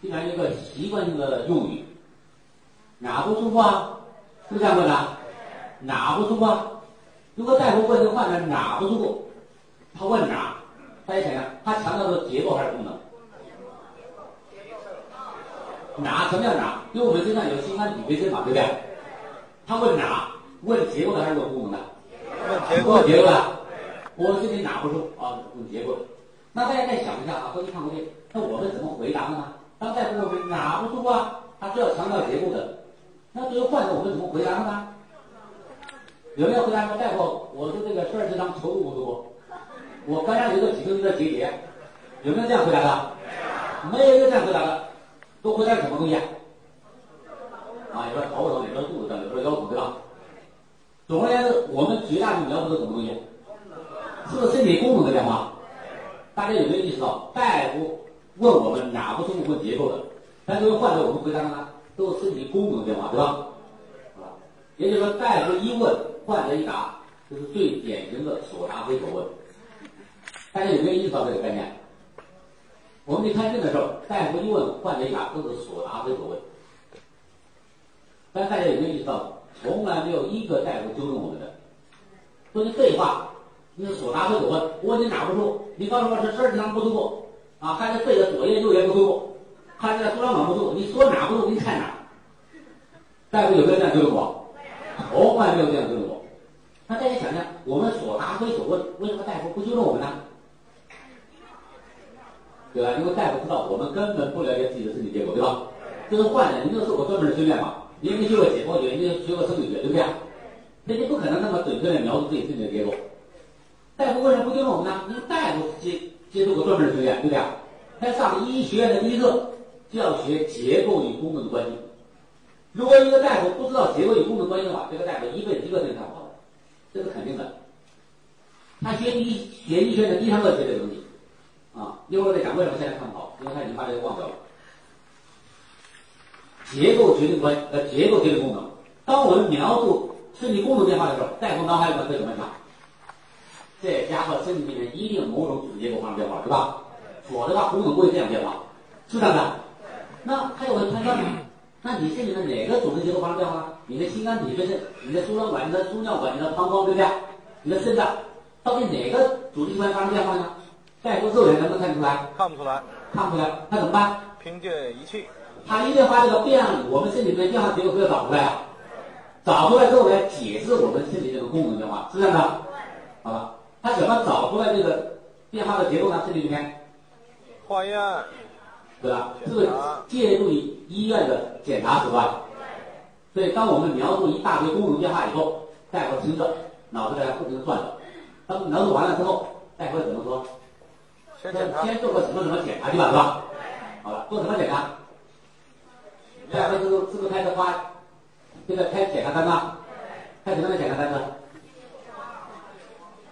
经常一个习惯性的用语，哪不舒服啊？是不是这样问的？哪不舒服啊？如果大夫问这个患者哪不舒服，他问哪，大家想想，他强调的结构还是功能？哪什么叫哪？因为我们身上有心肝脾肺肾嘛，对不对？他问哪？问结构的还是问功能的？问结问构，结构的。我这里哪不舒服啊？问结构的。那大家再想一下啊，过去看过病，那我们怎么回答的呢？当大夫问我们哪不舒服啊？他是要强调结构的。那对于患者，我们怎么回答的呢？有没有回答说大夫，我的这个十二指肠球部不舒服，我肝上有个几根的结节，有没有这样回答的？没有一个这样回答的，都回答什么东西啊？啊，有的头疼，有的肚子疼，有的腰疼，对吧？总而言之，我们绝大部分描述的什么东西？是不是身体功能的变化？大家有没有意识到，大夫问我们哪不舒服问结构的，但作为患者，我们回答的呢，都是身体功能的变化，对吧？啊，也就是说，大夫一问，患者一答，这是最典型的所答非所问。大家有没有意识到这个概念？我们去看病的时候，大夫一问，患者一答，都是所答非所问。但大家有没有意识到，从来没有一个大夫纠正我们的，都是废话，你是所答非所问。我问你哪不舒服，你告诉我是十二指肠不舒服，啊，还是肺的左叶右叶不舒服，还是输卵管不舒服，你说哪不舒服，你看哪。大夫有没有这样纠正我？从来没有这样纠正我。那大家想想，我们所答非所问，为什么大夫不纠正我们呢？对吧？因为大夫知道我们根本不了解自己的身体结构，对吧？这是患者，你没有受过专门的训练嘛？你也没学过解剖学，你学过生理学，对不对啊？那你不可能那么准确的描述自己身体的结构。大夫为什么不纠正我们呢？因为大夫接接受过专门的训练，对不对啊？他上医学院的第一课就要学结构与功能的关系。如果一个大夫不知道结构与功能关系的话，这个大夫一辈子一个人干不好，这是肯定的。他学医学医学的第一堂课学这个东西，啊，一会儿我再讲为什么现在看不好，因为他已经把这个忘掉了。结构决定关呃，结构决定功能。当我们描述身体功能变化的时候，大夫脑海里面会怎么想？这家伙身体里面一定某种组织结构发生变化，对吧？否则的话功能不会这样变化，是这样的。那他就会判断呢，那你身体的哪个组织结构发生变化了？你的心肝脾肺肾，你的输卵管、你的输尿管、你的膀胱，对不对？你的肾脏，到底哪个组织器官发生变化呢？再说肉眼能不能看出来？看不出来，看不出来，那怎么办？凭借仪器，他一定把这个变，我们身体里面变化结构给它找出来啊，找出来之后来解释我们身体这个功能变化，是这样的，好吧？他怎么找出来这个变化的结构呢？身体里面，化验，对吧？是不是借助于医院的检查手段？所以，当我们描述一大堆功能变化以后，大夫听着，脑子在不停的转着。当描述完了之后，大夫会怎么说？先，先做个什么什么检查去吧，是吧？好了，做什么检查？大夫是不是是不是开始发这个开检查单呢？开什么样的检查单子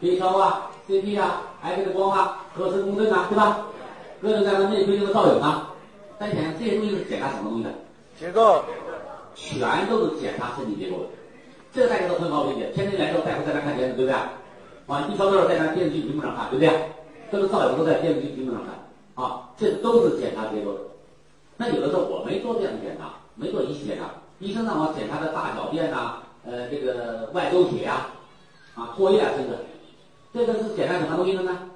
？B 超啊、CT 啊、X 光啊、核磁共振啊，对吧？各种各样的内窥镜的造影啊。大家想想，这些东西是检查什么东西的？结构，全都是检查身体结构的。这个大家都很好理解。天天来的时候，大夫在那看片子，对不对？啊，一超多在那电视剧屏幕上看，对不对？各种造影都在电视剧屏幕上看，啊，这都是检查结构的。那有的时候我没做这样的检查，没做仪器检查，医生让我检查的大小便呐、呃，这个外周血啊，啊，唾液啊，甚至，这个是检查什么东西的呢？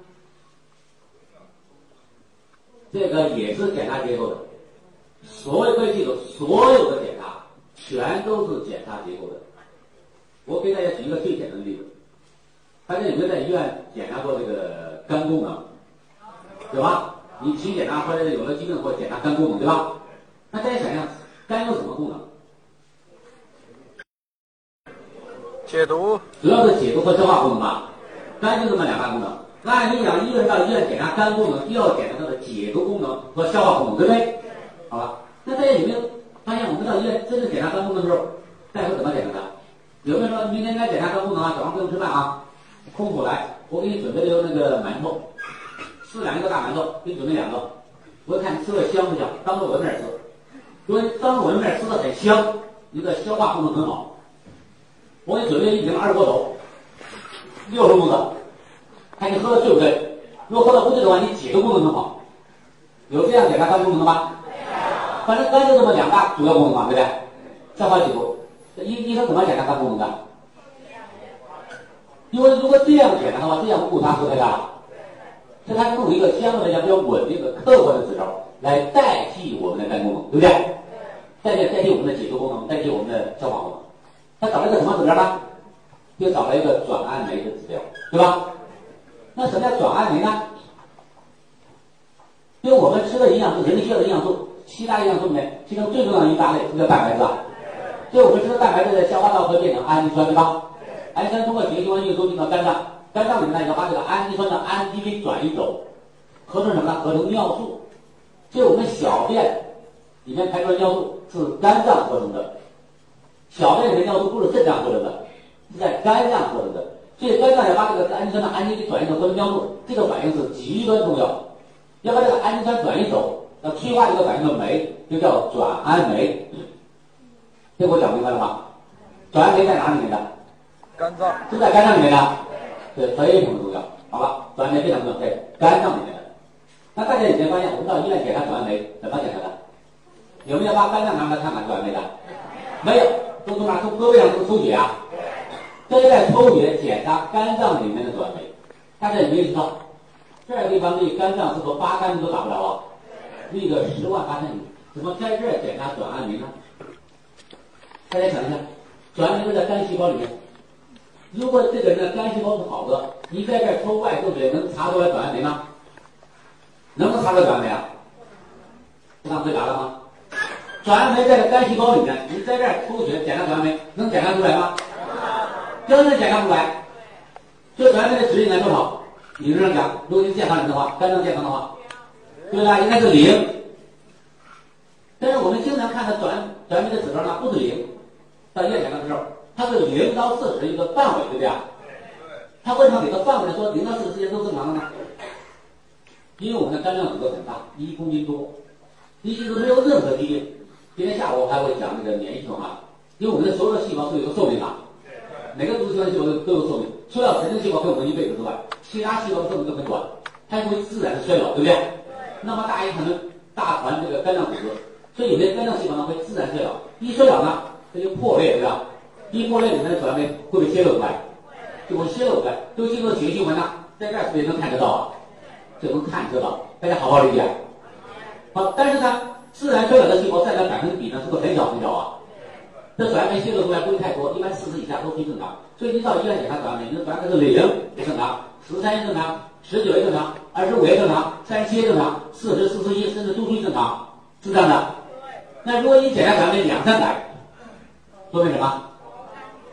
这个也是检查结构的。所有可以记住，所有的检查全都是检查结构的。我给大家举一个最简单的例子，大家有没有在医院检查过这个肝功能？有吧？你体检查或者有了疾病或者检查肝功能，对吧？那大家想想，肝有什么功能？解毒，主要是解毒和消化功能吧。肝就这么两大功能。按理讲，一个人到医院检查肝功能，又要检查它的解毒功能和消化功能，对不对？好吧？那大家有没有发现，我们到医院真正检查肝功能的时候，大夫怎么检查的？有没有说明天该检查肝功能啊？早上不用吃饭啊，空腹来，我给你准备了那个馒头，吃两个大馒头，给你准备两个，我看你吃的香不香？当着我的面吃，因为当着我的面吃的很香，你的消化功能很好。我给你准备一瓶二锅头，六十度的，看你喝的对不对？如果喝的不对的话，你解毒功能很好。有这样检查肝功能的吗？反正肝就这么两大主要功能嘛，对不对？消化解毒。医医生怎么检查肝功能的？因为如果这样检查的话，这样误差是太大了。所以它用一个相对来讲比较稳定的客观的指标来代替我们的肝功能，对不对？代替代替我们的解毒功能，代替我们的消化功能。他找了一个什么指标呢？就找了一个转氨酶的指标，对吧？那什么叫转氨酶呢？因为我们吃的营养素，人体需要的营养素，七大营养素里面，其中最重要的一大类是叫蛋白质啊。所以我们吃的蛋白质在消化道会变成氨基酸，对吧？氨基酸通过血液循环运输进到肝脏，肝脏里面呢要把这个氨基酸的氨基给转移走，合成什么呢？合成尿素。所以我们小便里面排出的尿素是肝脏合成的。小便里面尿素不是肾脏合成的，是在肝脏合成的，所以肝脏要把这个氨基酸的氨基转移走合成尿素，这个反应是极端重要。要把这个氨基酸转移走，要催化这个反应的酶就叫转氨酶。这我讲明白了吗？转氨酶在哪里面的？肝脏。是在肝脏里面的，对，非常重要，好吧？转氨酶非常重要，在肝脏里面的。那大家以前发现，我们到医院检查转氨酶怎么检查的？有没有把肝脏拿出来看看转氨酶的？没有。都从哪？从胳膊上抽抽血啊？这是在抽血检查肝脏里面的转氨酶。大家有没有知道？这个地方离肝脏是不是八竿子都打不着啊？离个十万八千里，怎么在这儿检查转氨酶呢？大家想一下，转氨酶在肝细胞里面。如果这个人的肝细胞是好的，你在这抽外抽血能查出来转氨酶吗？能不能查出来转氨酶啊？不当回答了吗？转氨酶在这肝细胞里面，你在这抽血检查转氨酶，能检查出来吗？根本检查不出来。这转氨酶的值应该多少？理论上讲，如果你是健康人的话，肝脏健康的话，对吧？应该是零。但是我们经常看的转转氨酶的指标呢，不是零。到医院检的时候，它是零到四十一个范围，对不对啊？它为什么给个范围说零到四十之间都正常的呢？因为我们的肝脏组织很大，一公斤多，一其实没有任何疾病。今天下午还会讲那个免疫系统啊，因为我们的所有的细胞都有个寿命的，每个组织器官细胞都有寿命，除了神经细胞可以活一辈子之外，其他细胞寿命都很短，它会自然的衰老，对不对？那么大一团的大团这个肝脏组织，所以有些肝脏细胞呢会自然衰老，一衰老呢它就破裂，对吧？一破裂里面的转氨酶会被泄露出来，就会泄露出来，都进入血液循环呢，在这儿是不是也能看得到啊？就能看得到，大家好不好理解。好，但是呢。自然衰老的细胞占的百分比呢，是不是很小很小啊？这转氨酶泄露出来不会太多，一般四十以下都挺正常。所以你到医院检查转氨酶，你的转氨酶是零也正常，十三也正常，十九也正常，二十五也正常，三十七也正常，四十、四十一甚至都属于正常，是这样的。那如果你检查转氨酶两三百，说明什么？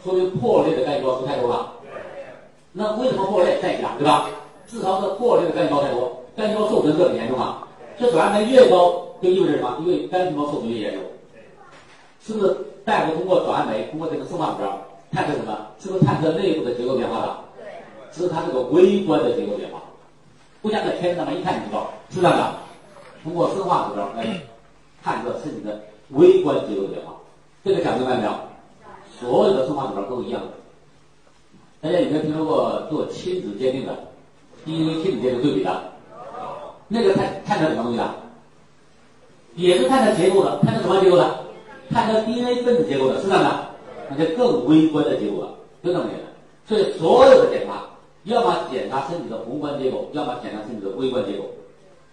说明破裂的肝细胞数太多了。那为什么破裂？再讲对吧？至少是破裂的肝细胞太多，肝细胞受损特别严重啊。这转氨酶越高。就意味着什么？因为肝细胞受损越严重，是不是？大夫通过转氨酶，通过这个生化指标，探测什么？是不是探测内部的结构变化的？对。只是它这个微观的结构变化，不像在片子上面一看就知道，是这样的。通过生化指标来探测身体的微观结构变化，这个讲明白没有？所有的生化指标都一样。大家有没有听说过做亲子鉴定的？DNA 亲子鉴定对比的？那个探探测什么东西的？也是探测结构的，探测什么结构的？探测 DNA 分子结构的，是这样的，那就更微观的结构了，就这么简单。所以所有的检查，要么检查身体的宏观结构，要么检查身体的微观结构。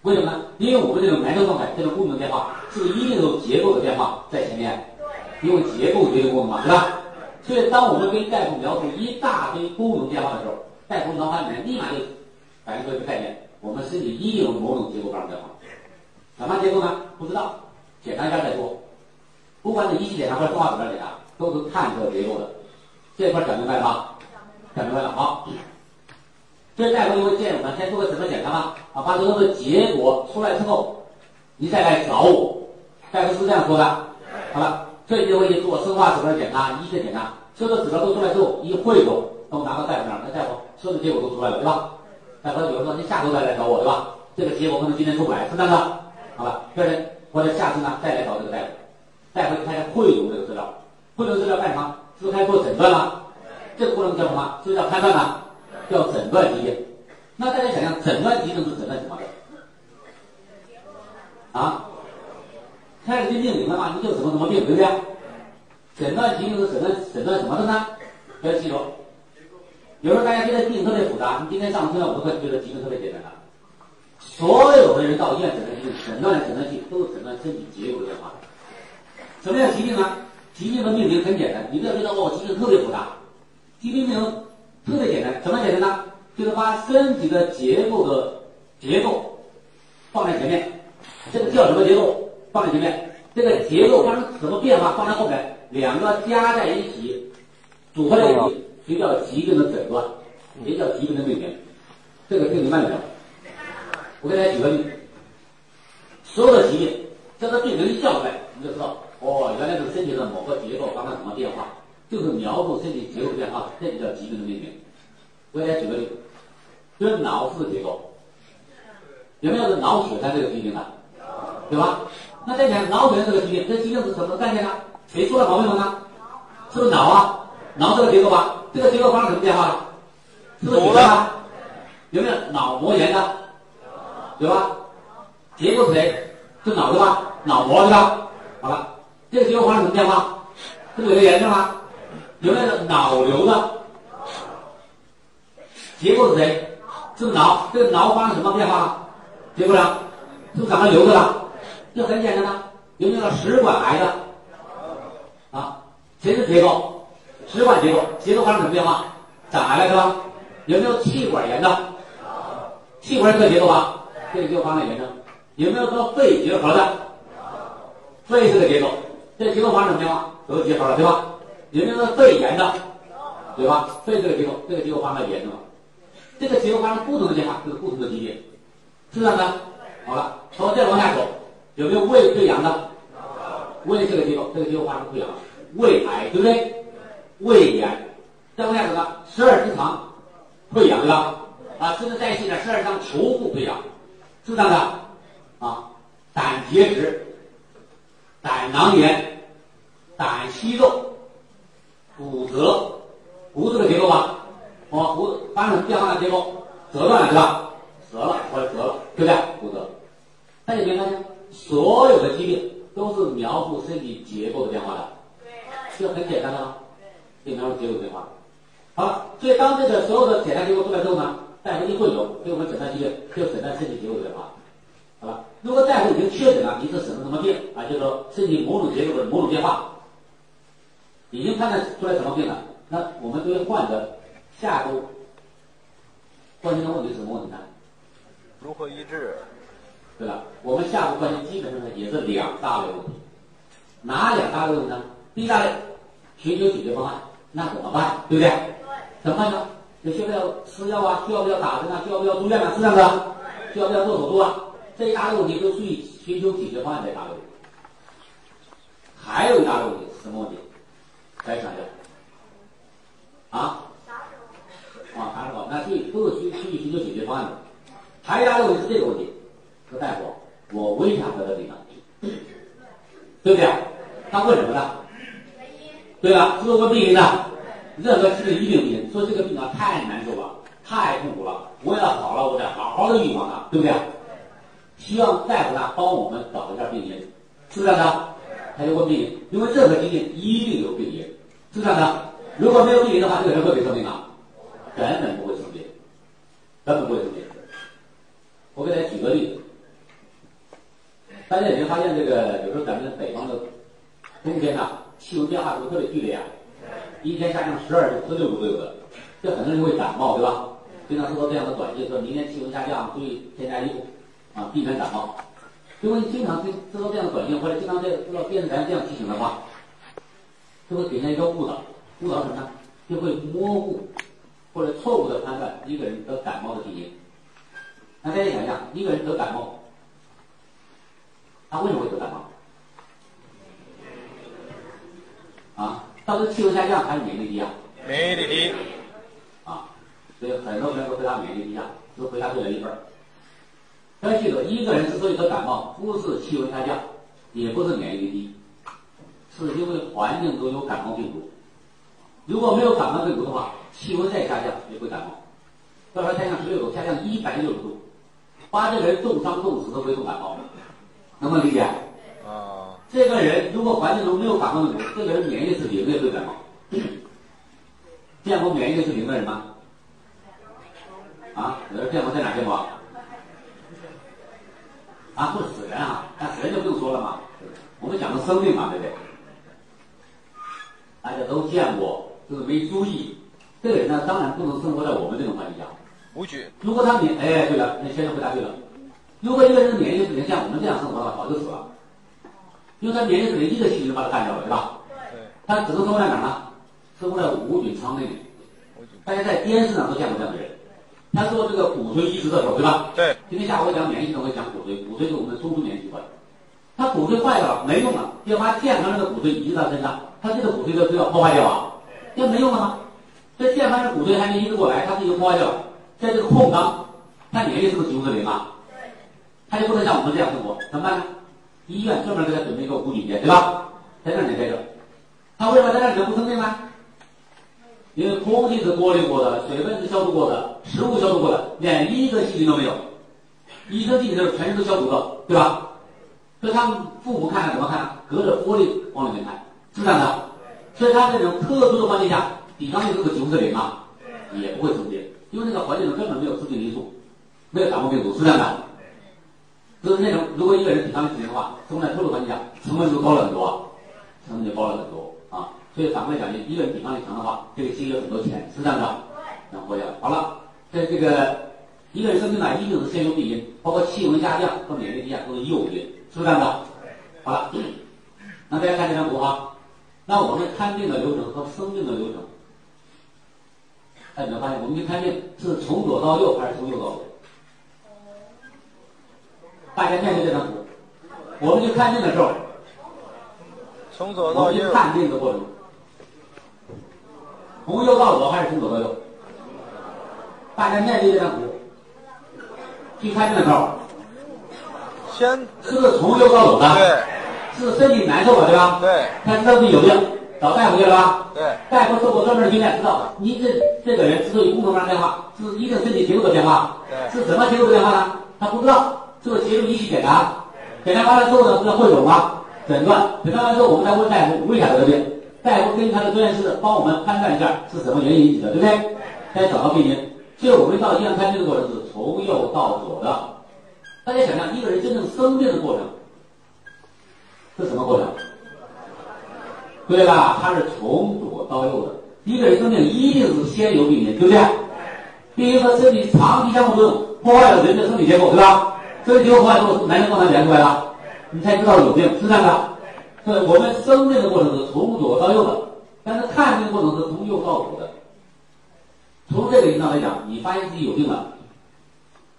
为什么呢？因为我们这种癌症状态，这种功能变化，是一定有结构的变化在前面。因为结构决定功能嘛，对吧？所以当我们跟大夫描述一大堆功能变化的时候，大夫脑海里面立马就反映出一个概念：我们身体一定有某种结构发生变化。什么结构呢？不知道，检查一下再说。不管你仪器检查或者生化指标检查，都是探测结构的。这块讲明白了吗？讲明白了。好，所以大夫就会建议我们先做个诊断检查吧，啊，把最后的结果出来之后，你再来找我。大夫是这样说的。好了，这就会做生化指标检查、医学检查，所有的指标都出来之后，一汇总，那我拿到大夫那儿，那大夫所有的结果都出来了，对吧？大夫比如说你下周再来找我，对吧？这个结果可能今天出不来，是这样的。好了，第二天或者下次呢再来找这个大夫，大夫开始汇总这个资料，汇总资料干什么？是不是开始做诊断了。这个过程叫什么？是不是叫判断呢？叫诊断疾病。那大家想想，诊断疾病是诊断什么的？啊？开始就命名了嘛，你就什么什么病，对不对？诊断疾病是诊断诊断什么的呢？要记住，有时候大家觉得病特别复杂，你今天上村上五课觉得疾病特别简单的。所有的人到医院诊断疾病，诊断诊断剂都是诊断身体结构的变化。什么叫疾病呢？疾病的命名很简单，你不要觉得哦，疾病特别复杂。疾病命名特别简单，怎么简单呢？就是把身体的结构的结构放在前面，这个叫什么结构？放在前面，这个结构发生什么变化放在后面，两个加在一起，组合在一起，就叫疾病的诊断，也叫疾病的命名。这个听明白没有？我给大家举个例，所有的疾病，叫它病名一叫出来，你就知道，哦，原来是身体的某个结构发生什么变化。就是描述身体结构变化，这就叫疾病的命名。我给大家举个例子，就是脑子的结构，有没有脑血栓这个疾病的？对吧？那再讲脑血栓这个疾病，这疾病是什么概念呢？谁出了毛病了呢？是不是脑啊？脑这个结构吧？这个结构发生什么变化了？是不是血栓啊？有没有脑膜炎的？对吧？结构是谁？是脑对吧？脑膜对吧？好了，这个结构发生什么变化？是不是有炎症吗？有没有脑瘤的？结构是谁？是不脑。这个脑发生什么变化？结构呢是不是长了瘤子了？这很简单的。有没有食管癌的？啊，谁是结构？食管结构，结构发生什么变化？长癌了是吧？有没有气管炎的？气管这个结构吧？这个结构发生炎症。有没有说肺结核的？肺是个结构，这结构发生什么变化？都结核了对吧？有没有说肺炎的？对吧？肺这个结构，这个结构发生炎症了。这个结构发生不同的变化，就是不同的疾病，是这样的。好了，从再往下走，有没有胃溃疡的？胃这个结构，这个结构发生溃疡，胃癌对不对？胃炎。再往下走呢，十二指肠溃疡对吧？啊，新陈代谢的十二指肠球部溃疡，是这样的。啊，胆结石、胆囊炎、胆息肉。骨折，骨头的结构吧，哦，骨发生变化的结构，折断了是吧？折了或者折了，对不对？骨折。大家没发现，所有的疾病都是描述身体结构的变化的，这很简单的吗？对，描述结构变化。好了，所以当这个所有的检查结果出来之后呢，大夫一汇总，给我们诊断疾病，就诊断身体结构的变化。好了，如果大夫已经确诊了你是什么什么病啊，就是说身体某种结构的某种变化。已经判断出来什么病了？那我们对患者下周关心的问题是什么问题呢？如何医治？对吧，我们下步关心基本上呢也是两大类问题。哪两大类问题呢？第一大类，寻求解决方案，那怎么办？对不对？怎么办呢？你需不要吃药啊？需要不要打针啊？需要不要住院啊？是这样的？需要不要做手术啊？这一大类问题都属于寻求解决方案的一大类问题。还有一大类问题是什么问题？再想想，啊，啊，还是好，那去都是去去寻求解决方案的。还有一个问题是这个问题，说大夫，我为啥得这病呢？对不对？他问什么呢？对吧？是不是问病因的？任何疾病一定病因，说这个病啊太难受了，太痛苦了，我要好了，我得好好的预防它，对不对？希望大夫呢帮我们找一下病因，是不是这样的？他就问病因，因为任何疾病一定有病因，是这样的。如果没有病因的话，这个人会不会生病啊？根本不会生病，根本不会生病。我给大家举个例子，大家有没有发现这个，有时候咱们北方的冬天呐，气温变化是不是特别剧烈啊？一天下降十二度、十六度都有的，这很多人会感冒，对吧？经常收到这样的短信，说明天气温下降，注意添加衣服，啊，避免感冒。如果你经常听收到这样的短信，或者经常在收到电视台这样提醒的话，就会给人一个误导，误导什么呢？就会模糊或者错误的判断一个人得感冒的病因。那大家想想，一个人得感冒，他为什么会得感冒？啊，到底气温下降还是免疫力低啊？免疫力低。啊，所以很多人都回答免疫力低下，都回答对了一半。要记住，一个人之所以得感冒，不是气温下降，也不是免疫力低，是因为环境中有感冒病毒。如果没有感冒病毒的话，气温再下降也会感冒。到时候下降十六度，下降一百六十度，把这个人冻伤冻死都不会重感冒，能不能理解？啊。这个人如果环境中没有感冒的人，这个人免疫力是零，也会感冒。见过免疫力是零的人吗？啊，有人见过在哪见过？啊，不是死人啊，那死人就不用说了嘛。我们讲的生命嘛，对不对？大家都见过，就是没注意。这个人呢，当然不能生活在我们这种环境下。如果他免，哎，对了，那先生回答对了。如果一个人的免疫力不行像我们这样生活的话，早就死了。因为他免疫力是零，一个细菌把他干掉了，对吧？对。他只能生活在哪儿呢？生活在无菌舱内。大家在电视上都见过这样的人。他做这个骨髓移植的时候，对吧？对。今天下午我讲免疫系统，我讲骨髓。骨髓是我们的中枢免疫器官。他骨髓坏了，没用了，要把健康的骨髓移植到身上，他这个骨髓就都要破坏掉啊，这没用了吗？这健康的骨髓还没移植过来，他自己就破坏掉了。在这个空档，他免疫力是不是几乎是零啊？他就不能像我们这样生活，怎么办呢？医院专门给他准备一个无菌间，对吧？在那里待着。他为什么在那里能不生病呢？因为空气是过滤过的，水分是消毒过的，食物消毒过的，连一个细菌都没有。医生进去的时候全身都消毒的，对吧？所以他们父母看怎么看？隔着玻璃往里面看，是这样的。所以他在这种特殊的环境下，抵抗力是不是几乎是零啊？也不会生病，因为那个环境中根本没有致病因素，没有感冒病毒，是这样的。就是那种，如果一个人抵抗力强的话，生活在特殊环境下，成本就高了很多，成本就高了很多啊。所以反过来讲，一个人抵抗力强的话，这个其实有很多钱，是这样的，能活下来。好了，在这个一个人生病呢，一定是先有病因，包括气温下降和免疫力低下都是诱因。是不是这样的？好了，那大家看这张图啊。那我们看病的流程和生病的流程，大家有没有发现？我们去看病是从左到右还是从右到左？大家面对这张图。我们去看病的时候，从左到右。看病的过程，从右到左还是从左到右？大家面对这张图，去看病的时候。先是不是从右到左的？对，是身体难受了，对吧？对，他知道自己有病，找大夫去了吧？对，大夫受过专门的训练，知道你这这个人之所以功能发生变化，是一定身体结构的变化。对，是什么结构的变化呢？他不知道，是不是结构仪器检查？检查完了之后呢，不是汇总吗？诊断，诊断完之后，我们再问大夫为啥得病，大夫根据他的专业知识帮我们判断一下是什么原因引起的，对不对？再找到病因。所以我们到医院看病的过程是从右到左的。大家想想，一个人真正生病的过程是什么过程？对吧？他是从左到右的。一个人生病一定是先有病因，对不对？病因和身体长期相互作用，破坏了人的生理结构，对吧？身体结构破坏之后，男人状态表现出来了，你才知道有病，是这样的。所以我们生病的过程是从左到右的，但是看病过程是从右到左的。从这个意义上来讲，你发现自己有病了，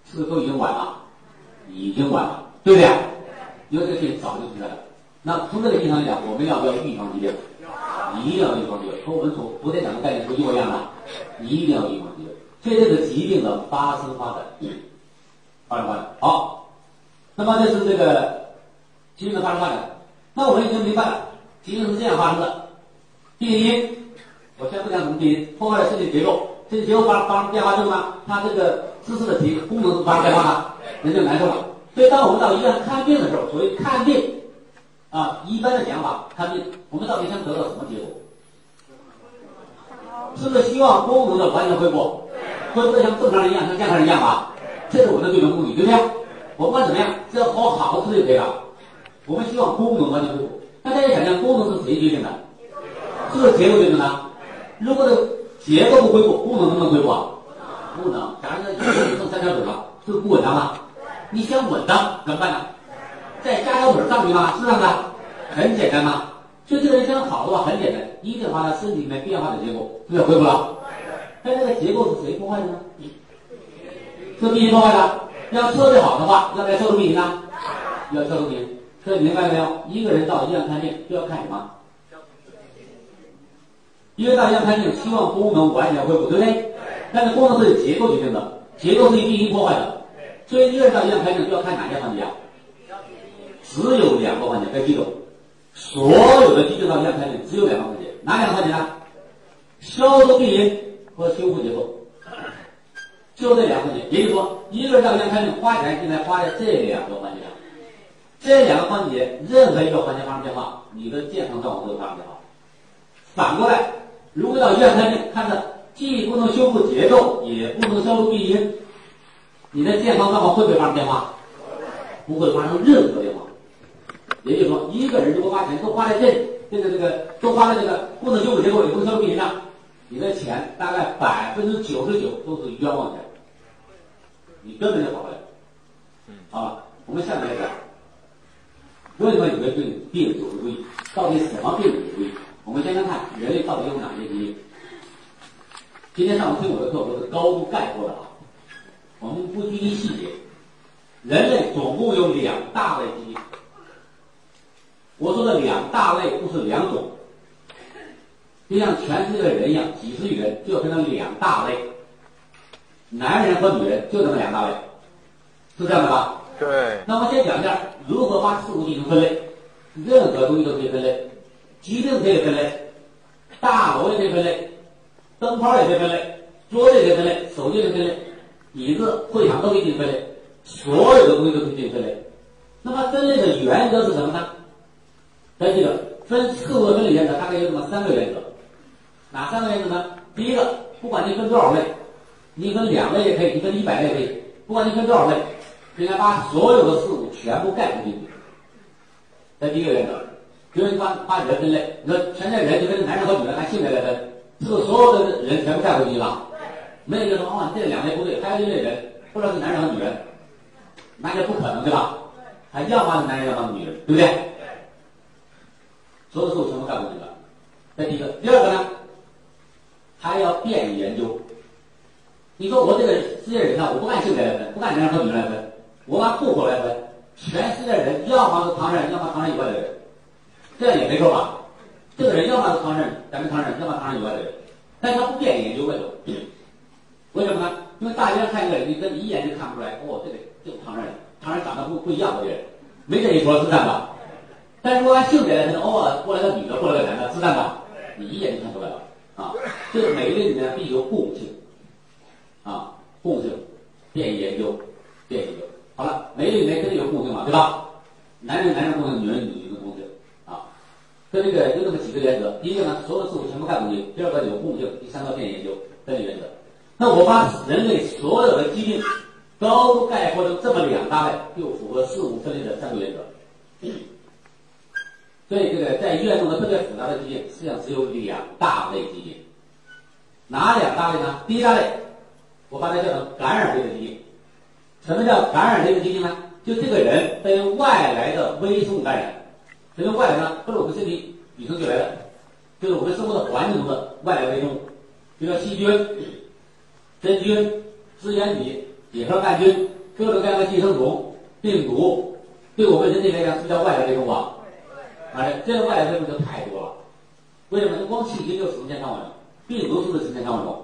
是不是都已经晚了？已经晚了，对不对？因为这个病早就存在了。那从这个意义上来讲，我们要不要预防疾病？一定要预防疾病。和我们所昨天讲的概念是一模一样的，一定要预防疾病。所以这个疾病的发生发展，发生发展好。那么这是这个疾病的发生发展。那我们已经明白了，疾病是这样发生的。病因，我先不讲什么病因，破坏了身体结构，身体结构发发生变化之后呢，它这个姿势的体功能发生变化了。人就难受了，所以当我们到医院看病的时候，所谓看病，啊，一般的讲法，看病，我们到底想得到什么结果？是不是希望功能的完全恢复，恢复的像正常人一样，像健康人一样吧？这是我们的最终目的，对不对？我不管怎么样，只要好好吃就可以了。我们希望功能完全恢复。那大家想想，功能是谁决定的？是不是结构决定的？如果这结构不恢复，功能能不能恢复啊？不能。假如说一个人剩三条腿了，是不是不稳当了？你想稳当怎么办呢？再加条腿上去吗？是这样的，很简单嘛。所以这个人想好的话很简单，一定把他身体里面变化的结果，是不是恢复了？但这个结构是谁破坏的呢？这病因破坏的。要测试好的话，要不要消毒病因呢？要消毒病因。所以明白了没有？一个人到医院看病就要看什么？因为大家看病，希望功能完全恢复，对不对？但是功能是结构决定的，结构是由病因破坏的。所以一个人到医院看病就要看哪些环节啊？只有两个环节，要记住，所有的疾病到医院看病只有两个环节，哪两个环节呢？消毒病因和修复结构，就这两个环节。也就是说，一个人到医院看病花钱，应该花在这两个环节上。这两个环节任何一个环节发生变化，你的健康状况都会发生变化。反过来，如果到医院看病，看着既不能修复结构，也不能消除病因，你的健康状况会不会发生变化？不会发生任何变化。也就是说，一个人如果把钱都花在这这个这个都花在这个不能修复结构，也不能消除病因上，你的钱大概百分之九十九都是冤枉钱，你根本就跑不了。好了，我们下面来讲。为什么有的病病有归？到底什么病有归？我们先来看人类到底有哪些基因。今天上午听我的课，我是高度概括的啊，我们不拘泥细节。人类总共有两大类基因。我说的两大类不是两种，就像全世界的人一样，几十亿人就分成两大类，男人和女人就这么两大类，是这样的吧？对。那么先讲一下如何把事物进行分类。任何东西都可以分类，疾病可以分类，大楼也可以分类，灯泡也可以分类，桌子也可以分类，手机也可以分类，椅子、会场都可以进行分类，所有的东西都可以进行分类。那么分类的原则是什么呢？大家记得，分事物的分类原则大概有这么三个原则。哪三个原则呢？第一个，不管你分多少类，你分两类也可以，你分一百类也可以，不管你分多少类。应该把所有的事物全部概括进去。这第一个原则，比如你把把人分类，你说全在人就分男人和女人按性别来分，是不是所有的人全部概括进去了？没有一个说哦，这两类不对，还有一类人，不知道是男人和女人，那就不可能对吧？他要么是男人，要么是女人，对不对？所有的事物全部概括进去了。这第一个，第二个呢，还要便于研究。你说我这个世界人呢，我不按性别来分，不按男人和女人来分。我按户口来分，全世界人要么是唐人，要么唐人以外的人，这样也没错吧？这个人要么是唐人，咱们唐人，要么唐人以外的人，但他不变研究为什么？为什么呢？因为大家看一个人，你跟你一眼就看不出来，哦，这个就是唐人，唐人长得不不一样的人，没这一说，是这样吧。但是如果按性别来分，偶哦，过来个女的，过来个男的，是这样吧，你一眼就看出来了啊。这个每个人里面必有共性，共性，便于研究，便于研究。好了，每个里面肯定有共性嘛，对吧？男人男人共性，女人女人的共性啊。这这个有这么几个原则：第一个呢，所有事物全部概括性；第二个有共性；第三个便研究。这个原则。那我把人类所有的疾病都概括成这么两大类，就符合事物分类的三个原则。所以这个在医院中的特别复杂的疾病，实际上只有两大类疾病。哪两大类呢？第一大类，我把它叫做感染类的疾病。什么叫感染类的疾病呢？就这个人被外来的微生物感染。什么外来呢？不是我们身体与生俱来的，就是我们生活的环境中的外来微生物，比如说细菌、真菌、支原体、结核杆菌、各种各样的寄生虫、病毒，对我们人体来讲是叫外来微生物啊。哎，这个外来微生物就太多了。为什么？光细菌就成千上万种，病毒是不是成千上万种？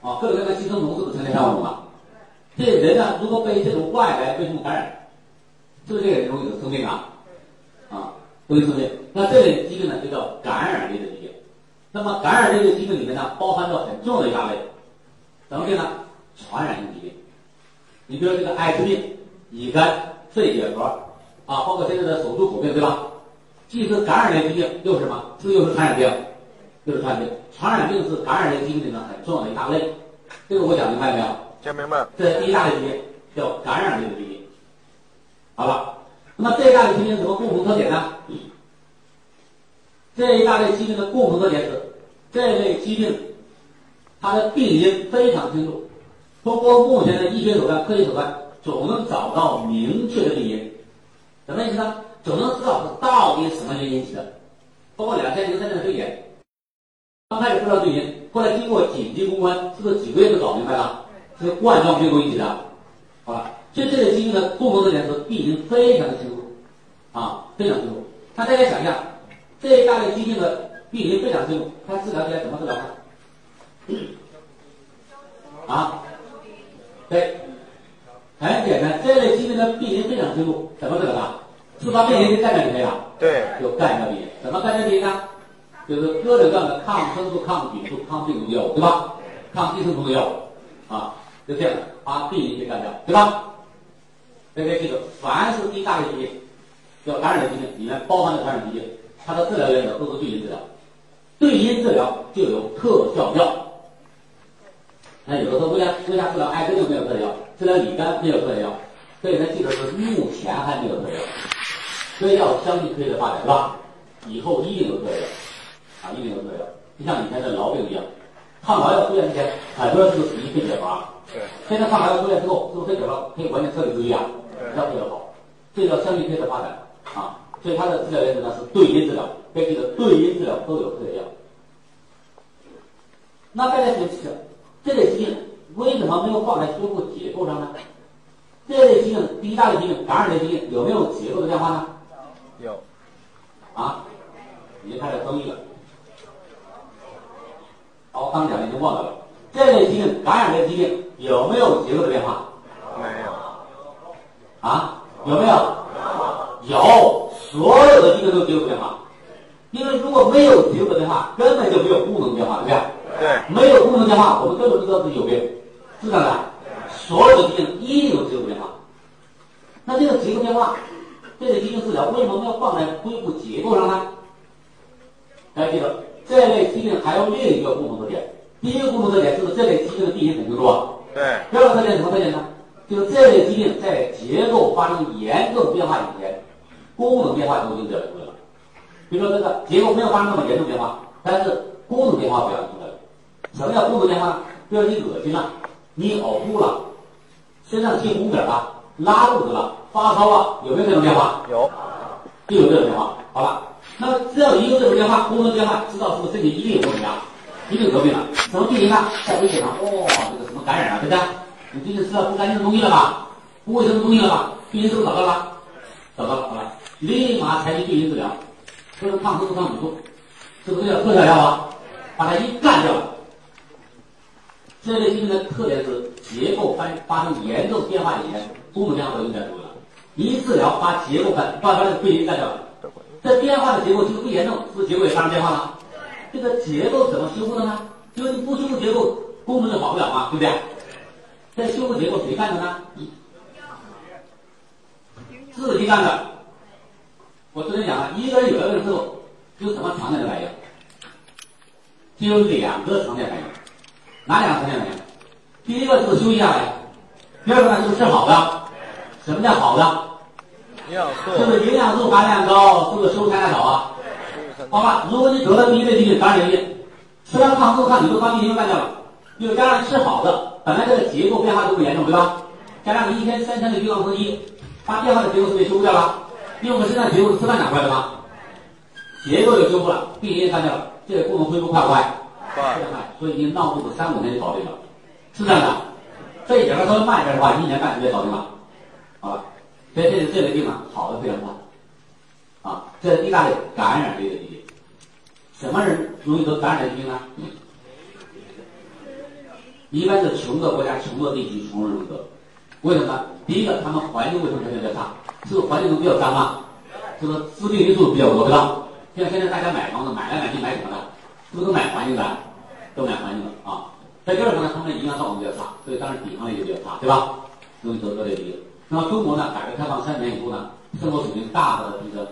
啊，各种各样的寄生虫是不是成千上万种啊？这人呢，如果被这种外来微生物感染，是不是这个人容易得生病啊？啊，容易生病。那这类疾病呢，就叫感染类的疾病。那么感染类的疾病里面呢，包含着很重要的一大类，什么病呢？传染性疾病。你比如这个艾滋病、乙肝、肺结核啊，包括现在的手足口病，对吧？既是感染类疾病，又是什么？这又是传染病，又是传染病。传染病是感染类疾病里面很重要的一大类。这个我讲明白没有？讲明白。这第一大类疾病叫感染类的疾病，好了。那么这一大类疾病有什么共同特点呢？这一大类疾病的共同特点是，这类疾病它的病因非常清楚，通过目前的医学手段、科学手段，总能找到明确的病因。什么意思呢？总能知道是到底什么原因引起的，包括两千零三年的非典。刚开始不知道对因，后来经过紧急公关，是不是几个月就搞明白了？是冠状病毒引起的，好了？所以这类疾病的共同特点是病因非常的清楚，啊，非常清楚。那大家想一下，这一大类疾病的病因非常清楚，它治疗起来怎么治疗呢？啊，对，很简单，这类疾病的病因非常清楚，怎么治疗它？是把病因给干掉就可以了。对，就干掉病因，怎么干掉病因呢？就是各种各样的抗生素、抗菌素、抗病毒药物，对吧？抗寄生虫的药物，啊，就这样把病因给干掉，对吧？大家记住，凡是一大类疾病，叫感染的疾病，里面包含的感染疾病，它的治疗原则都是对因治疗，对因治疗就有特效药。那有的说为啥为啥治疗艾滋病没有特效药，治疗乙肝没有特效药？所以呢，记得是目前还没有特效药，所以要相信科学的发展，是吧？以后一定有特效药，啊，一定有特效药，就像以前的痨病一样，抗痨药出现之前，很多人是属于肺结核，对，现在抗痨药出现之后，是不是肺结核可以完全彻底治愈啊？对要特别好，这叫相信科学的发展啊。所以它的治疗原则呢是对因治疗，该记得对因治疗都有特效药。那大家想想，这类疾病为什么没有放在修复结构上呢？这类疾病，第一大类疾病，感染类疾病有没有结构的变化呢？有，啊，已经开始争议了。好，刚讲的已经忘掉了。这类疾病，感染类疾病有没有结构的变化？没有，啊，有没有？有，所有的疾病都有结构变化。因为如果没有结构的变化，根本就没有功能变化，对不对？对，没有功能变化，我们根本不知道自己有病，是这样的。所有的疾病一定有结构变化。那这个结构变化，这个疾病治疗为什么要放在恢复结构上呢？大家记得，这类疾病还有另一个共同特点。第一个共同特点就是这类疾病的病因很清楚啊。对，第二个特点什么特点呢？就是这类疾病在结构发生严重变化以前，功能变化都已经表现出来了。比如说这个结构没有发生那么严重变化，但是功能变化表现出来了。什么叫功能变化呢？比如你恶心了，你呕吐了，身上起红疹了，拉肚子了，发烧了，有没有这种变化？有，就有这种变化。好了，那么只要一有这种变化，功能变化，知道是不是身体一定有问题啊？一定得病了。什么病因呢？在微血上，哇、这个什么感染啊，对不对？你最近吃了不干净的东西了吧？不卫生的东西了吧？病因是不是找到了？找到了，好了，立马采取对因治疗，不能抗生素、抗生素，是不是叫特效药啊？把它一干掉了。这类疾病的特点是结构发发生严重变化以前，功能变化都应该出来了。一治疗把结构干，把把这个病因干掉了。这变化的结构就是不严重，是不是结构也发生变化了？这个结构怎么修复的呢？因为你不修复结构，功能就好不了嘛，对不对？这修复结构谁干的呢？自己干的。我之前讲了，一个人有了病之后，有什么常见的反应？就有两个常见反应，哪两个常见反应？第一个就是休息下来，第二个呢就是吃好的。什么叫好的？营养素，就是营养素含量高，是不是蔬菜少啊？好吧，如果你得了第一类疾病，感染类疾病，吃完抗生素、抗体素，把病因干掉了，又加上吃好的，本来这个结构变化就不严重，对吧？加上你一天三餐的营养合一，把变化的结构是不是也修复掉了？因为我们身上结构是吃饭长出来的嘛，结构就修复了，病因也干掉了，这个功能恢复快不快？快快，所以你闹肚子三五天就搞定了，是这样的。这一点儿稍微慢一点的话，一年半就搞定了，好吧？所以这是这个地方，好的非常快。啊，这是第一大利感染率的疾病。什么人容易得感染疾病呢？一般是穷的国家、穷的地区，穷人容易得。为什么呢？第一个，他们环境卫生条件比较差，是不是环境都比较脏啊？是不是致病因素比较多，对吧？像现在大家买房子，买来买去买什么的？是不是都买环境的？都买环境的啊。在第二个呢，他们的营养状况比较差，所以当然抵抗力就比较差，对吧？容易得这类疾病。那么中国呢，改革开放三年以后呢，生活水平大大的提升。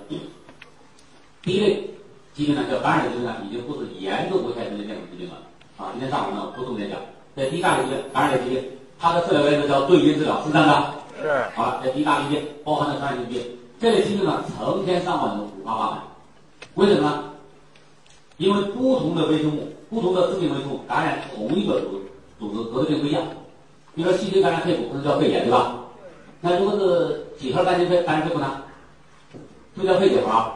第一类疾病呢，叫感染性疾病呢，已经不是严重危害人类健康疾病了啊。今天上午呢，我不重点讲。这第一大类疾病，感染类疾病，它的治疗原则叫对因治疗，是这样的。是，好了，这第一大类疾病包含了感染性疾病，这类疾病呢，成千上万种，五花八门。为什么呢？因为不同的微生物、不同的致病微生物感染同一个组组织得的病不一样。比如说细菌感染肺部，可能叫肺炎，对吧？那如果是几何杆菌肺感染肺部呢，就叫肺结核。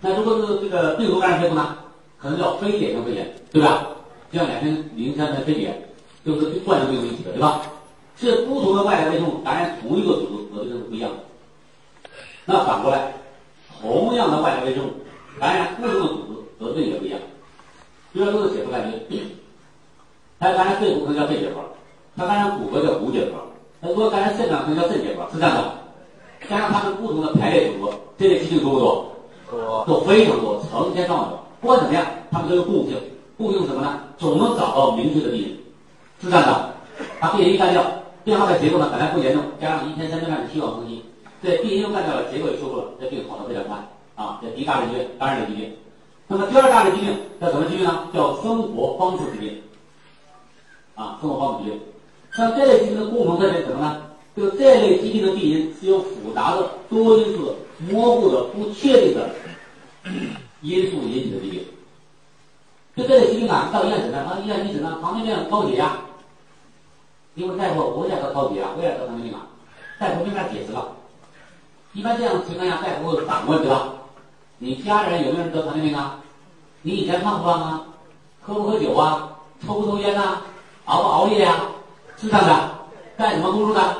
那如果是这个病毒感染肺部呢，可能叫非典型肺炎，对吧？像两天零三的非典，就是跟冠状病毒一起的，对吧？是不同的外来微生物感染同一个组织，得的症是不一样的。那反过来，同样的外来微生物感染不同的组织，得的病也不一样。比如说都是血栓杆菌，它感染肺部可能叫肺结核，它感染骨骼叫骨结核，它如果感染肾脏可能叫肾结核，是这样的。加上它们不同的排列组合，这类疾病多不多？多都非常多，成千上万种。不管怎么样，它们都有共性，共性什么呢？总能找到明确的病因，是这样的。把病因干掉，变化的结构呢本来不严重，加上一天三顿饭的希望攻击，这病因又干掉了，结构也修复了，这病好的非常快啊！这第一大类疾病，感染类疾病。那么第二大类疾病叫什么疾病呢？叫生活方式疾病。啊，生活方式疾病。像这类疾病的共同特点是什么呢？就这类疾病的病因是由复杂的、多因素、模糊的、不确定的 [COUGHS] 因素引起的疾病。就这类疾病啊，到医院诊断，啊，医院一诊断糖尿病高血压，因为大夫我也得高血压，我也得糖尿病啊，大夫没法解释了。一般这样的情况下，大夫会反问，对吧？你家人有没有人得糖尿病啊？你以前胖不胖啊？喝不喝酒啊？抽不抽烟呐、熬不熬夜呀、是这样的，干什么工作的？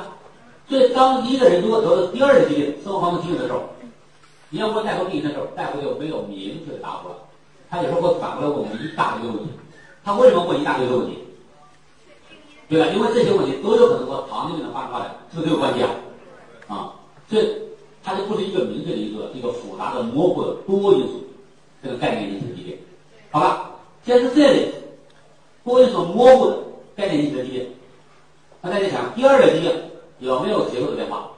所以，当一个人如果得了第二类疾病、生活方式疾病的时候，你要问大夫病因的时候，大夫就没有明确的答复了。他有时候会反过来问我们一大堆问题。他为什么问一大堆的问题？对吧？因为这些问题都有可能和糖尿病的发生发展是不是都有关系啊？啊，所以它就不是一个明确的一个一个复杂的、模糊的多因素这个概念引起的疾病。好吧，先是这类多因素模糊的概念引起的疾病。那大家想，第二类疾病有没有结构的变化？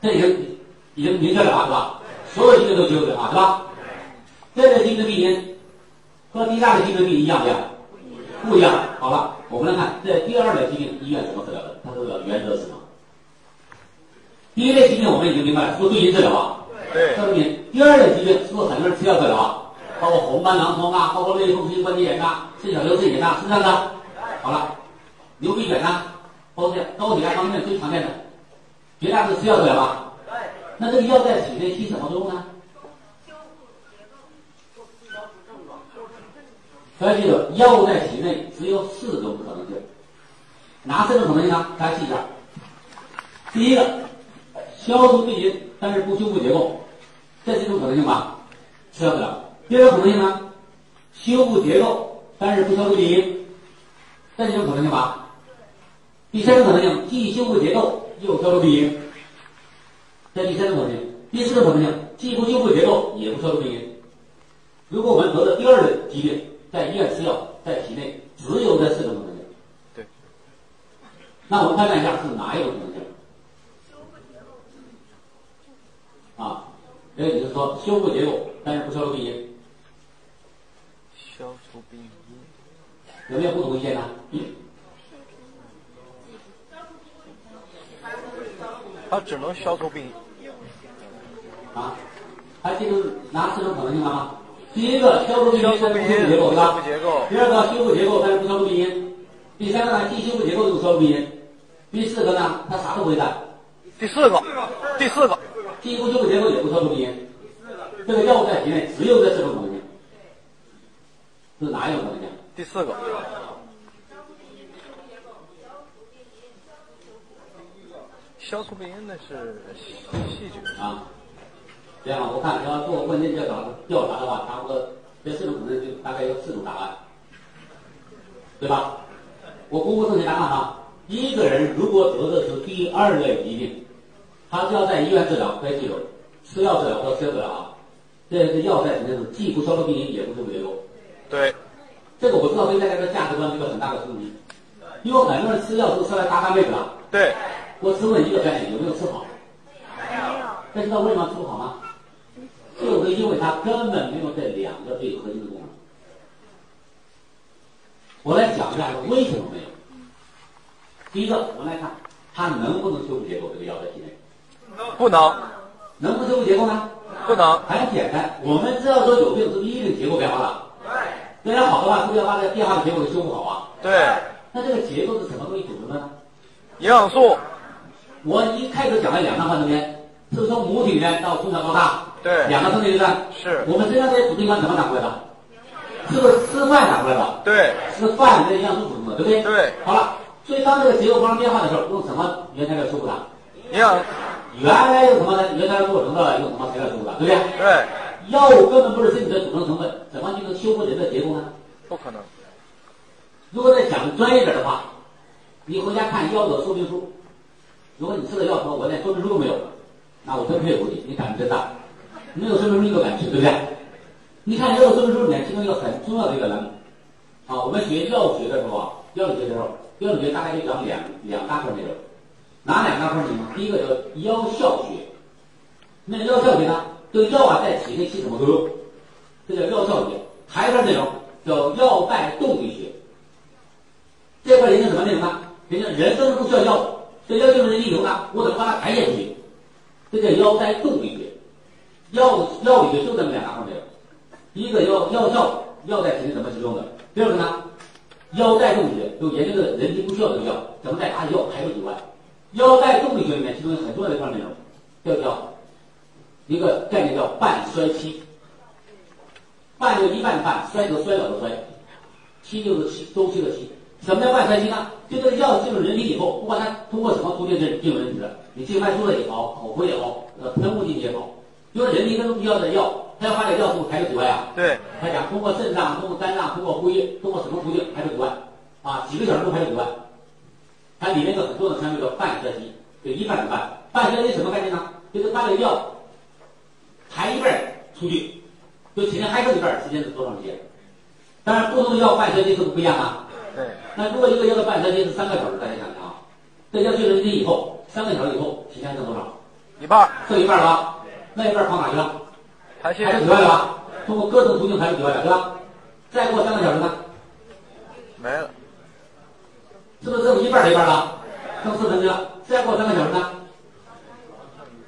这已经已经明确了吧，是吧？所有疾病都有结构变化，是吧？这类疾病的病因和第一大类疾病的病因一样不一样？不一样。好了，我们来看这第二类疾病医院怎么治疗的？它是个原则是什么。第一类疾病我们已经明白了，是不是对因治疗啊？对这里面第二类疾病是不是很多人吃药治疗啊？包括红斑狼疮啊，包括类风湿性关节炎呐、肾小球肾炎呐，是这样的。好了，牛皮癣呐，包括这高血压、方面最常见的，绝大多数吃药治疗吧？那这个药在体内起什么作用呢？大家记住，药物在体内只有四种可能性，哪四种可能性呢？大家记一下。第一个，消除病因，但是不修复结构，这是一种可能性吧？吃药治疗。第二个可能性呢？修复结构，但是不消除病因，这是一种可能性吧？第三种可能性，既修复结构又消除病因，这第三种可能性。第四种可能性，既不修复结构也不消除病因。如果我们得了第二类疾病，在医院吃药，在体内只有这四种可能性。对。那我们判断一下是哪一种可能性？啊，这个也就是说修复结构，但是不消除病因，消除病因。有没有不同意见呢？它只能消除病因。啊，还记住哪四种可能性了吗？第一个消除病因，消除但是病因，不修复结构，对吧。第二个修复结构，但是不消除病因。第三个呢，既修复结构又不消除病因。第四个呢，它啥都不会干，第四个，第四个，既不修复结构也不消除病因。这个药物在体内只有这四种可能性，是哪一种可能性？第四个。消除病因那是细细菌。啊，这样我看要做问卷调查调查的话，差不多这四种可能就大概有四种答案，对吧？我公布正确答案哈。一个人如果得的是第二类疾病，他就要在医院治疗，可以记住，吃药治疗或吃药治疗啊。这个药在里面是既不消除病因，也不修复结构。对，这个我知道对大家的价值观是一个很大的冲击，因为很多人吃药都吃了大半辈子了。对，我只问一个概念，有没有吃好？大家知道为什么吃不好吗？就是因为它根本没有这两个最核心的功能。我来讲一下为什么没有。第一个，我们来看它能不能修复结构，这个药在体内不能，能不能修复结构呢？不能。很简单，我们知道说有病是不是一定结构变化了？对。那要好的话，是不是要把这个变化的结构给修复好啊？对，那这个结构是什么东西组成的呢？营养素。我一开始讲了两张幻灯片，是从母体里面到从小到大，对两个生理阶段。是我们身上这些组织器官怎么长出来的？是不是吃饭长出来的？对吃饭跟营养素组成的，对不对？对。好了，所以当这个结构发生变化的时候，用什么原材料修复它？营养原来用什么呢原材料做成的，用什么材料修复的，对不对？对药物根本不是身体的组成成分，怎么就能修复人的结构呢？不可能，如果再讲专业点的话，你回家看药的说明书，如果你吃了药说我连说明书都没有，那我真佩服你，你胆子真大，没有说明书你都敢吃，对不对？你看药的说明书里面其中一个很重要的一个栏目，啊，我们学药学的时候啊，药理学的时候，药理学大概就讲两两大块内容，哪两大块内容？第一个叫药效学，那药效学呢，对药啊在体内起什么作用？这叫药效学。还有一块内容叫药代动力学。这块研究什么内容呢？研究人生不需要药物，这药就是人体有呢，我怎么把它排泄出去？这叫腰带动力学。药药理学就这么两大块没有，第一个药药效药在体内怎么使用的，第二个呢，腰带动力学就研究这个人体不需要这个药，怎么再把药排出体外。腰带动力学里面其中有很重要的一块内容，叫叫一个概念叫半衰期。半就一半的半，衰则衰老的衰，期就是期周期的期。什么叫半衰期呢？就这个药进入人体以后，不管它通过什么途径进进入人体的，你静脉注射也好，口服也好，呃，喷雾进去也好，就是人体都需要的药，它要把这个药物排出体外啊。对他讲通过肾脏、通过肝脏、通过呼吸、通过什么途径排出体外啊？几个小时都排出体外。它里面有很多的成分叫半衰期，就一半的半。半衰期什么概念呢？就是把这个药排一半儿出去。就体内还剩一半，时间是多长时间？当然，不同的药半衰期是不一样啊。对那如果一个药的半衰期是三个小时，大家想想啊，这药进入人体以后，三个小时以后，体内还剩多少？一半儿剩一半了吧？那一半跑哪去了？排泄排出体外了吧？通过各种途径排出体外了，对吧？再过三个小时呢，没了，是不是剩一半的一半了？剩四分之一了。再过三个小时呢，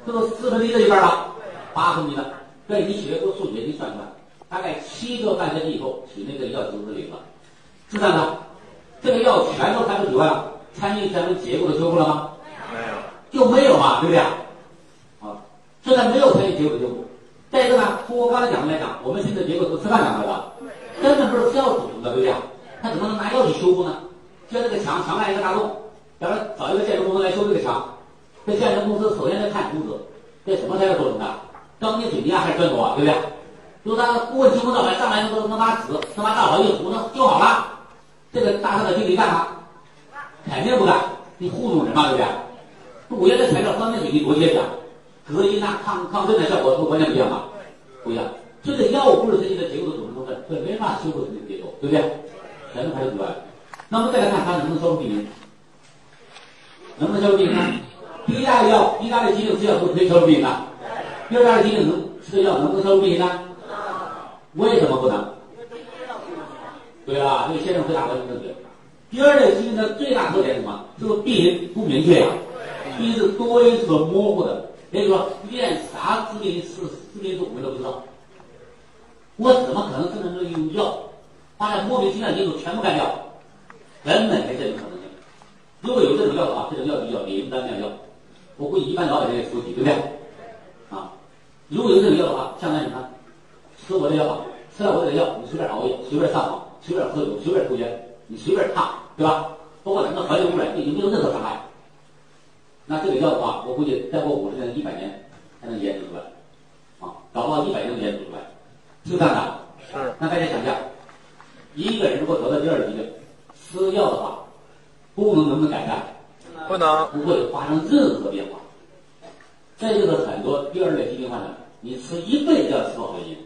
是不是四分之一的一半了？八分之一了。这你学过数学，你算算，大概七个半衰期以后，体内这个药就是零了。是这样的，这个药全都排出体外了，参与咱们结构的修复了吗？没有，就没有嘛，对不对？啊，现在没有参与结构的修复。再一个呢，通过刚才讲的来讲，我们现在结构是吃饭长出来的，根本不是吃药组成的，对不对？他怎么能拿药去修复呢？就像这个墙，墙外一个大洞，咱们找一个建筑公司来修这个墙，这建筑公司首先得看图纸，这什么材料做成的？钢筋水泥啊还是砖头啊，对不对？如果他顾问清不到来上来能能拿纸能拿大好一糊弄就好了，这个大上的经理干吗？肯定不干，你糊弄人嘛，对不对？五原的材料钢筋水泥多结实啊，隔音啊、抗抗震的效果都完全不一样嘛，不一样。这个药物不是身体的结构的组成部分，所以没法修复身体的结构，对不对？全都排除之外。那么再来看它能不能消除病因，能不能消除病因呢？第一大类药，第一大类疾病吃药是可以消除病因的。第二大类疾病能吃的药能不能消除病因呢？为什么不能？对啊，这个先生回答完全正确。第二类疾病的最大特点是什么？就是病因不明确呀、病因是多因和模糊的，也就是说，练啥致病是致病因我们都不知道。我怎么可能真的能用药把那莫名其妙的因素全部干掉？根本没这种可能性。如果有这种药的话，这种药就叫灵丹妙药。我估计一般老百姓也吃不起，对不对？啊，如果有这种药的话，相当于什么？吃我的药吧，吃了我的药，你随便熬夜，随便上网，随便喝酒，随便抽烟，你随便烫，对吧？包括咱们环境污染，对你没有任何伤害。那这个药的话，我估计再过五十年、一百年才能研制出来，啊，搞不好一百年都研制出来，是不是这样的。是那大家想一下，一个人如果得了第二疾病，吃药的话，功能能不能改善？不能，不会发生任何变化。这就是很多第二类疾病患者，你吃一辈子药吃不好原因。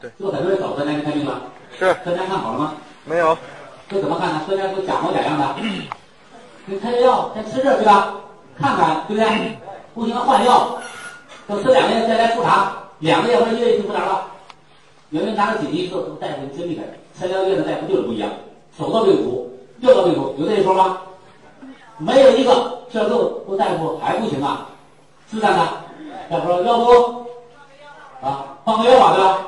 对，这个很多人找专家去看病了，是专家看好了吗？没有，这怎么看呢？专家都假模假样的，你开药先吃这对吧？看看对不对？不行换药，等吃两个月再来复查，两个月或者一个月就复查了。有人拿着紧急说，大夫你真厉害，拆疗院的大夫就是不一样，手到病除，药到病除，有这一说吗？没有一个这都都大夫还不行啊，是这样的。大夫说要不啊换个药吧，对吧？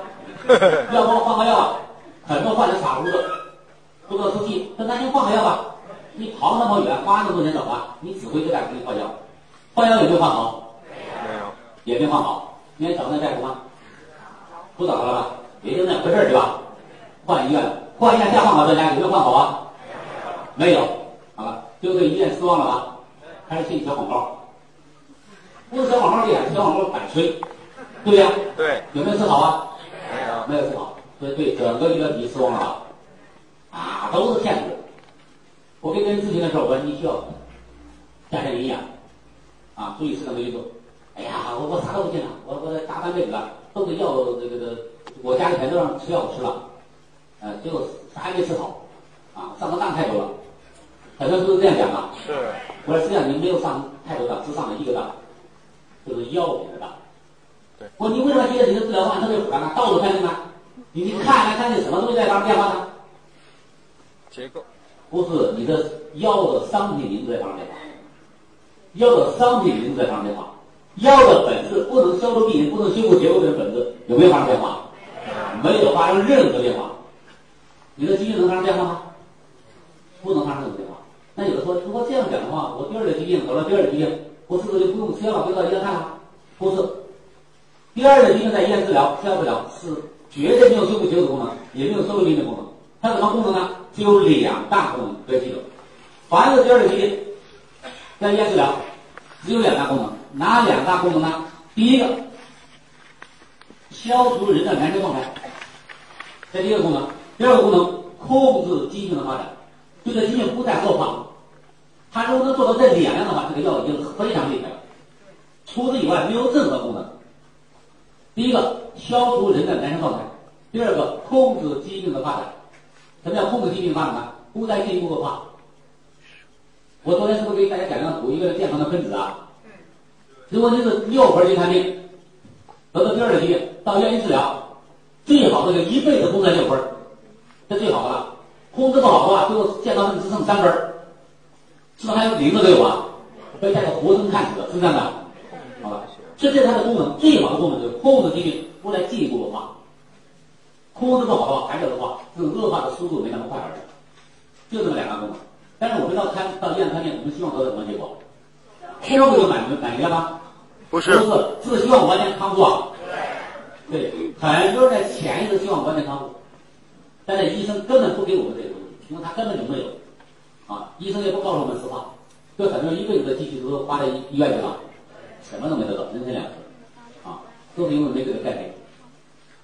[LAUGHS] 要不换个药吧？很多患者傻乎乎的，不知道出气，那咱就换个药吧。你跑那么远，花那么多钱找他，你指挥这大夫给你换药，换药有没有换好？没有，也没换好。你还找那大夫吗？不找了吧？也就那回事儿，对吧？换医院，换医院再换好专家，有没有换好啊？没有，好了，就对医院失望了吧？开始信小广告，不是小广告厉害，小广告反吹，对不对？对，有没有治好啊？没有，没有治好，所以对整个医疗体系失望了吧？啊，都是骗子！我跟别人咨询的时候，我说你需要加强营养，啊，注意适当的运动。哎呀，我我啥都不信了，我我大半辈子了，都是药这个这，我家里全都让吃药吃了，呃，结果啥也没吃好，啊，上的当太多了，很多人都是这样讲的。是，我说实际上您没有上太多当，只上了一个当，就是药品的当。我你为什么觉得你的治疗方案特别复杂呢？到处看病呢？你你看来看去什么东西在发生变化呢？结构，不是你的药的商品名字在发生变化，药的商品名字在发生变化，药的本质不能消除病因，不能修复结构的本质有没有发生变化？没有发生任何变化。你的疾病能发生变化吗？不能发生任何变化。那有的说，如果这样讲的话，我第二类疾病得了第二类疾病，我是不是就不用吃药了，不用到医院看了？不是，第二个疾病在医院治疗，吃药治疗是绝对没有修复结构的功能，也没有收复病的功能。它什么功能呢？只有两大功能，别记住。凡是第二类疾病在医院治疗，只有两大功能，哪两大功能呢？第一个，消除人的燃烧状态，这第一个功能；第二个功能，控制疾病的发展，这个疾病不再恶化。它如果能做到这两样的话，这个药已经非常厉害了。除此以外，没有任何功能。第一个，消除人的男性状态；第二个，控制疾病的发展。什么叫控制疾病发展呢？不再进一步恶化。我昨天是不是给大家讲了补一个健康的分子啊？如果你是六分儿去看病，得了第二个疾病，到医院治疗，最好的就一辈子控制在六分儿，这最好的了。控制不好的话，最后健康分子只剩三分儿，是不是还有零的都有啊？被带个活生看死的，是这样的。这是它的功能，最好的功能就是控制疾病不再进一步恶化。控制不好的话，还是恶化，这种恶化的速度没那么快而已。就这么两个功能。但是我们到看到医院看病，我们希望得到什么结果？康复就满足满意了吗？不是，不是，是希望完全康复啊。对，很多人在潜意识希望完全康复，但是医生根本不给我们这个东西，因为他根本就没有。啊，医生也不告诉我们实话，就很多人一辈子的积蓄都花在医院去了，什么都没得到，人财两失。啊，都是因为没这个概念。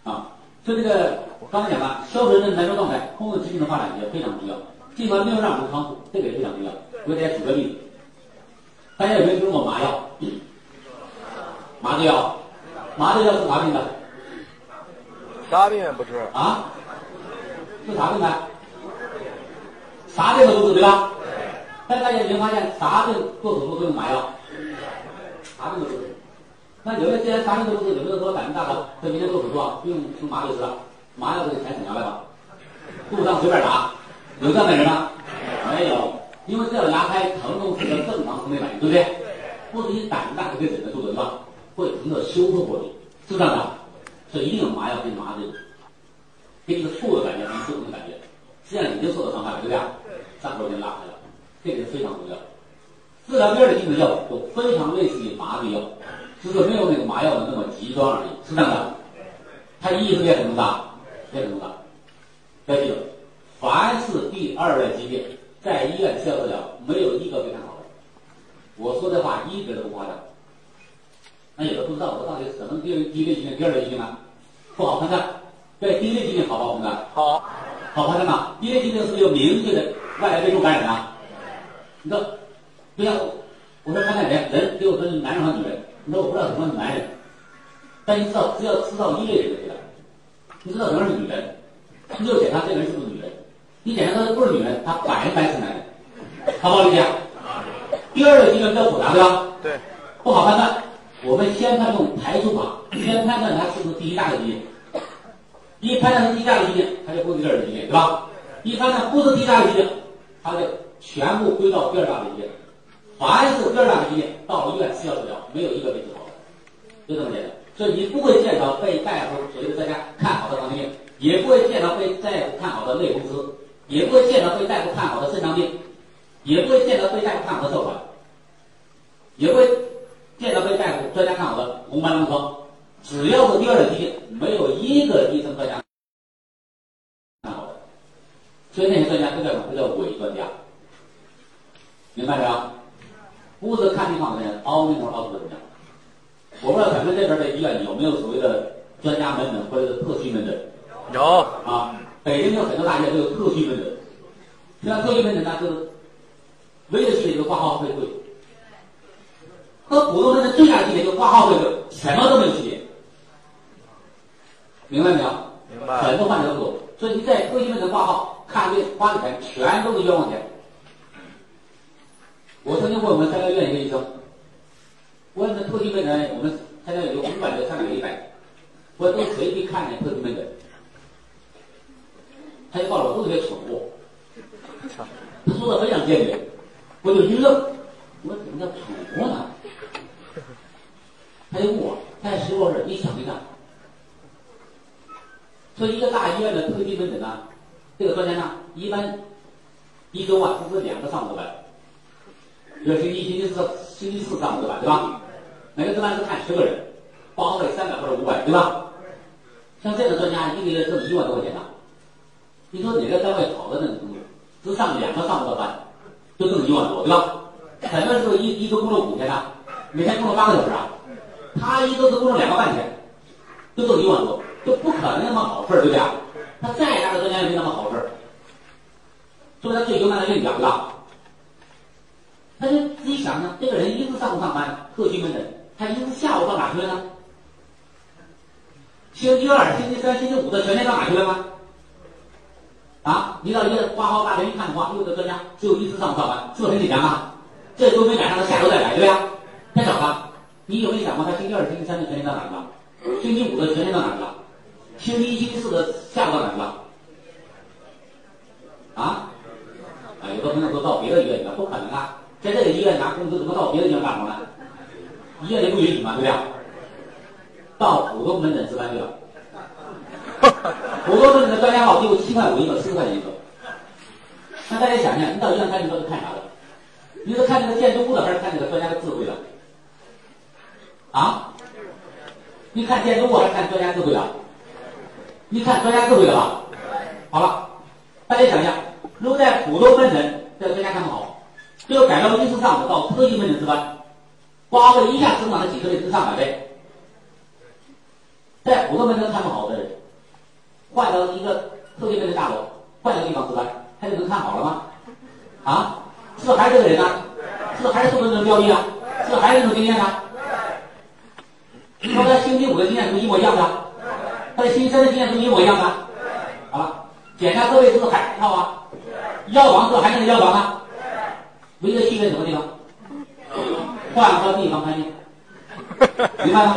啊。所以这个刚才讲了，消除人的燃烧状态，控制疾病的发展也非常重要。尽管没有让人康复，这个也非常重要。我给大家举个例子，大家有没有听过麻药？麻醉药，麻醉药是啥病的？啥病也不治啊？是啥病的？啥病都不治对吧？但大家有没有发现，啥病做手术都用麻药？啥病都治。那有的既然啥病都不治，有没有说胆子大的，这明天做手术啊，不用吃麻就吃了？麻药给钱省下来吧，肚子上随便打，有这样的人吗？没有，因为这样牙开疼痛是个正常生理反应，对不对？不是你胆子大就可以忍得住的，对吧？会疼的休克过去，是不是这样的，所以一定有麻药给你麻醉，给你个错的感觉，能舒服的感觉，实际上已经受到伤害了，对不对？伤口已经拉开了，这个是非常重要。治疗第二类疾病的药都非常类似于麻醉药，只是没有那个麻药的那么极端而已，是这样的。它意义是变什么的？变什么的？要记住，凡是第二类疾病，在医院吃药治疗，没有一个被看好的。我说的话一点都不夸张。那有的不知道我到底什么第一第一类疾病、第二类疾病呢？不好判断。对，第一类疾病好不好判断？好，好判断吗？第一类疾病是有明确的外来微生物感染的。你说，对呀，我说看看人，人给我分男人和女人。你说我不知道什么是男人，但你知道，只要知道一类人就可以了。你知道什么是女人，你就检查这个人是不是女人。你检查他不是女人，他百分百是男人，好不好理解？第二类疾病比较复杂，对吧？对，不好判断。我们先判用排除法，先判断他是不是第一大类疾病。一判断是第一大类疾病，他就不是第二类病，对吧？一判断不是第一大类疾病，他就全部归到第二大类疾病。凡是第二大类疾病，到了医院吃药治疗，没有一个被治好的，就这么简单。所以你不会见到被大夫所谓的在家看好的糖尿病，也不会见到被大夫看好的类风湿，也不会见到被大夫看好的肾脏病，也不会见到被大夫看好的哮喘，也会见到被大夫专家看好的红斑狼疮。只要是第二类疾病，没有一个医生专家看好的，所以那些专家都叫什么？都叫伪专家，明白没有？不是看病好的人，凹那种凹出的专家。我不知道咱们这边的医院有没有所谓的专家门诊或者是特需门诊有啊？北京有很多大医院都有特需门诊，像特需门诊呢，就是唯一的区别就挂号费贵，和普通门诊最大的区别就是挂号费贵，什么都没有区别，明白没有？明白很多患者都有，所以你在特需门诊挂号看病花的钱全都是冤枉钱。我曾经问我们三甲医院一个医生，我问他特需门诊，我们三甲有五百个，上面有一百，我说都谁去看那特需门诊？他就告诉我都特别蠢货，他说的非常坚决，我就一愣，我说怎么叫蠢货呢？他就问我，他在实验室一想一想，说一个大医院的特需门诊呢，这个专家呢，一般一周啊只是两个上午的班，比如星期一、星期四、星期四上午的班，对吧？每个值班是看十个人，报号费三百或者五百，对吧？像这样的专家一个月挣一万多块钱呢。你说哪个单位好的那种程度，只上两个上午的班，就挣一万多，对吧？什么是一一周工作五天呢？每天工作八个小时啊？他一周只工作两个半天，就挣一万多，就不可能那么好事儿，对不对啊？他再大的专家也没那么好事儿，所以他最优那的愿讲，对吧？他就自己想想，这个人一是上午上班，特需门诊，他一是下午到哪去了呢？星期二、星期三、星期五的全天到哪去了吗？啊，你到医院挂号大厅一看的话，有的专家只有一次上午上班，是不是很紧张啊？这周没赶上，他下周再来，对呀？太少了。你有没有想过，他星期二、星期三的全天到哪去了？星期五的全天到哪去了？星期一、星期四的下午到哪去了？啊？啊，有的朋友说到别的医院去了，不可能啊！在这个医院拿工资，怎么到别的医院干活呢？医院也不允许嘛，对不对？到普通门诊值班去了。普通门诊的专家号只有七块五一个，四块钱一个。那大家想一想，你到医院看病都是看啥的？你是看这个建筑物的，还是看这个专家的智慧的？啊？你看建筑物还是看专家智慧的？你看专家智慧的吧？好了，大家想一想，如果在普通门诊这个专家看不好，就要改到医师上午到特需门诊值班，花费一下增长了几十倍至上百倍。在普通门诊看不好的人，换到一个特需门诊大楼，换个地方值班，他就能看好了吗？啊？是不还是这个人呢、是不是还是受这种标的啊？是不还是这种经验呢、和他星期五的经验是不是一模一样的，他的星期三的经验是不是一模一样的。好了，检查各位是不是还一套啊？药房是不是还是那药房啊？唯一的区别什么地方？换个地方看病，明白吗？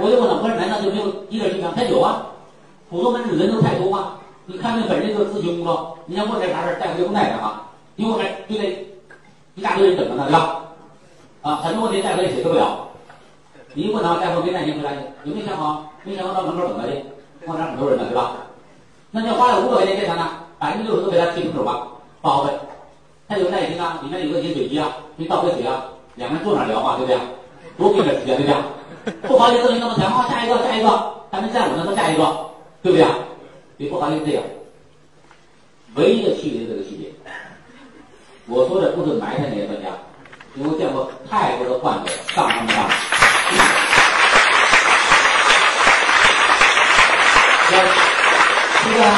我就问了，我说难道就没有一点地方？他有啊，普通门诊人都太多吗？你看病本身就是咨询工作，你想问点啥事儿，大夫就不耐烦啊，你问点就得一大堆人等着呢，对吧？啊，很多问题大夫也解决不了。你一问他，大夫没耐心回答你，有没有想好？没想好到门口等着去，往那很多人呢，对吧？那你要花了五百块钱检查呢，百分之六十都给他贴成手吧，报好费。他有耐心啊，里面有个饮水机啊，你倒杯水啊，两个人坐那聊嘛，对不对？多给点时间，对不对？不好意思，你那么讲，好，下一个，下一个，咱们站稳了，说下一个，对不对？你不好意思这样，唯一的区别是这个区别。我说的不是埋汰那些专家，因为我见过太多的患者上他们当。是不是啊？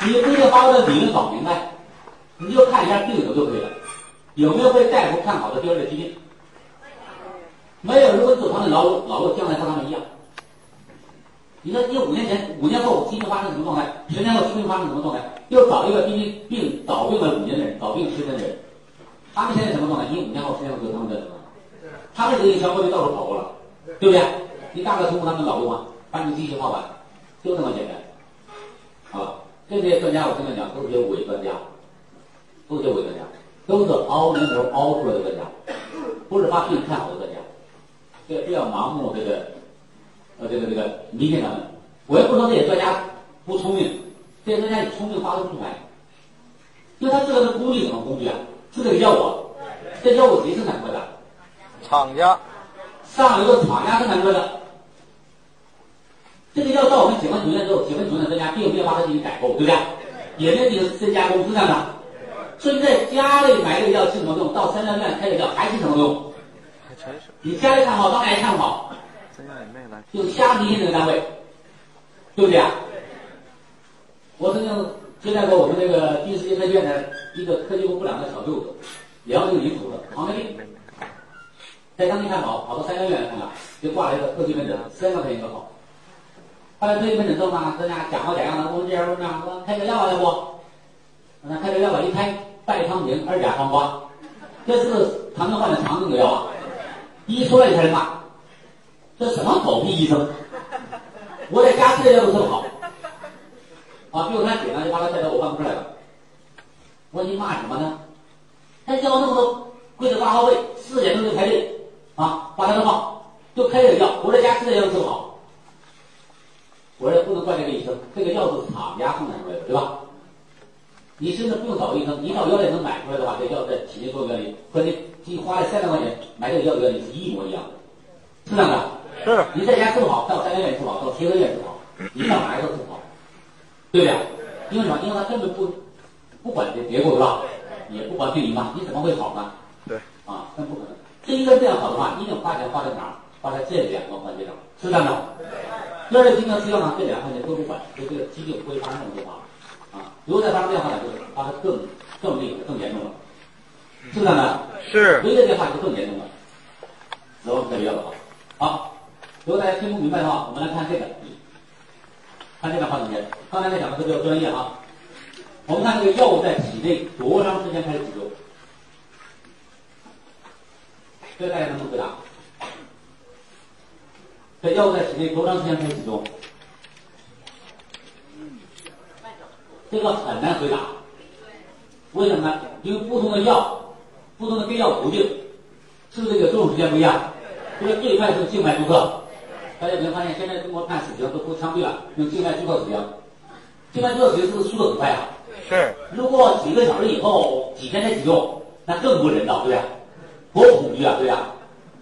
你不一定把我的理论搞明白，你就看一下病友就可以了，有没有被大夫看好的第二类疾病？没有，如果走他们老路，老路将来和他们一样。你说你五年前、五年后疾病发生什么状态？十年后疾病发生什么状态？又找一个病病早病了五年的人，早病十年的人，他们现在什么状态？你五年后、十年后就他们的什么？他们这一小伙就到处跑过了，对不对？你大概通过他们老路嘛，把你机器画完，就这么简单。啊，这些专家我跟你讲，都是些伪专家，都是些伪专家，都是凹人头凹出来的专家，不是把病看好的专家。这不要盲目这个，呃，这个这个迷信他们。我也不说这些专家不聪明，这些专家也聪明发挥不出来，因为他这个是工具什么工具啊？是这个药物，这药物谁生产出来的？厂家上游的厂家生产出来的，这个药到我们解放球院之后，解放球院专家并没有把它进行改购，对不对？也没有进行深加工，是这样的。所以在家里买这个药是什么用？到三甲医院开个药还是什么用？你家里看好，当然也看好，就瞎迷信这个单位，对不对啊？我曾经接待过我们这个第四医科学院的一个科技部部长的小舅子，辽宁临沂的黄梅丽，在当地看好，跑到三甲医院来看了，就挂了一个特级门诊，三万块钱一个号。后来特级门诊之后呢，专家讲模讲样的，我们这样问呢，说开个药吧，要不？那开个药吧，一开代康宁二甲双胍，这是个糖尿患的常用的药啊，一出来就开始骂，这什么狗屁医生？我在家吃的药都这么好。啊，比如他姐呢，就把他带到我办公室来了。我说你骂什么呢？他药那么多，跪在八号位，四点钟就排队，啊，八台灯号，就开这个药。我在家吃的药都这么好。我说不能怪这个医生，这个药是厂家生产出来的，对吧？你甚至不用找医生，你到药店能买出来的话，这药在体内作用原理和你你花了三万块钱买这个药的原理是一模一样的，是这样的。是，你在家治不好，到三甲医院治不好，到协和医院治不好，你到哪儿都治不好，对不对？因为什么？因为他根本不不管这结果，对吧？也不管病因嘛，你怎么会好呢？对，啊，那不可能。这一个这样好的话，一定花钱花在哪儿？花在这两个环节上，是这样的。第二个经常吃药呢，这两个环节都不管，所以这个疾病不会发生这么变如果再发生变化呢，就是发生更更厉害、更严重了，是这样的。是，唯一的变化就更严重了，然后这个药的好。好，如果大家听不明白的话，我们来看这个，看这个话题节。刚才那讲的都比较专业啊。我们看这个药物在体内多长时间开始使用？这个大家能不能回答？这药物在体内多长时间开始使用？这个很难回答。为什么呢？因为不同的药，不同的给药途径，是不是这个作用时间不一样？这个最快是静脉注射。大家有没有发现，现在中国判死刑都不枪毙了，用静脉注射死刑。静脉注射死刑是不是速度很快啊？是，如果几个小时以后、几天才启动，那更不人道，对不对？多恐惧啊，对吧？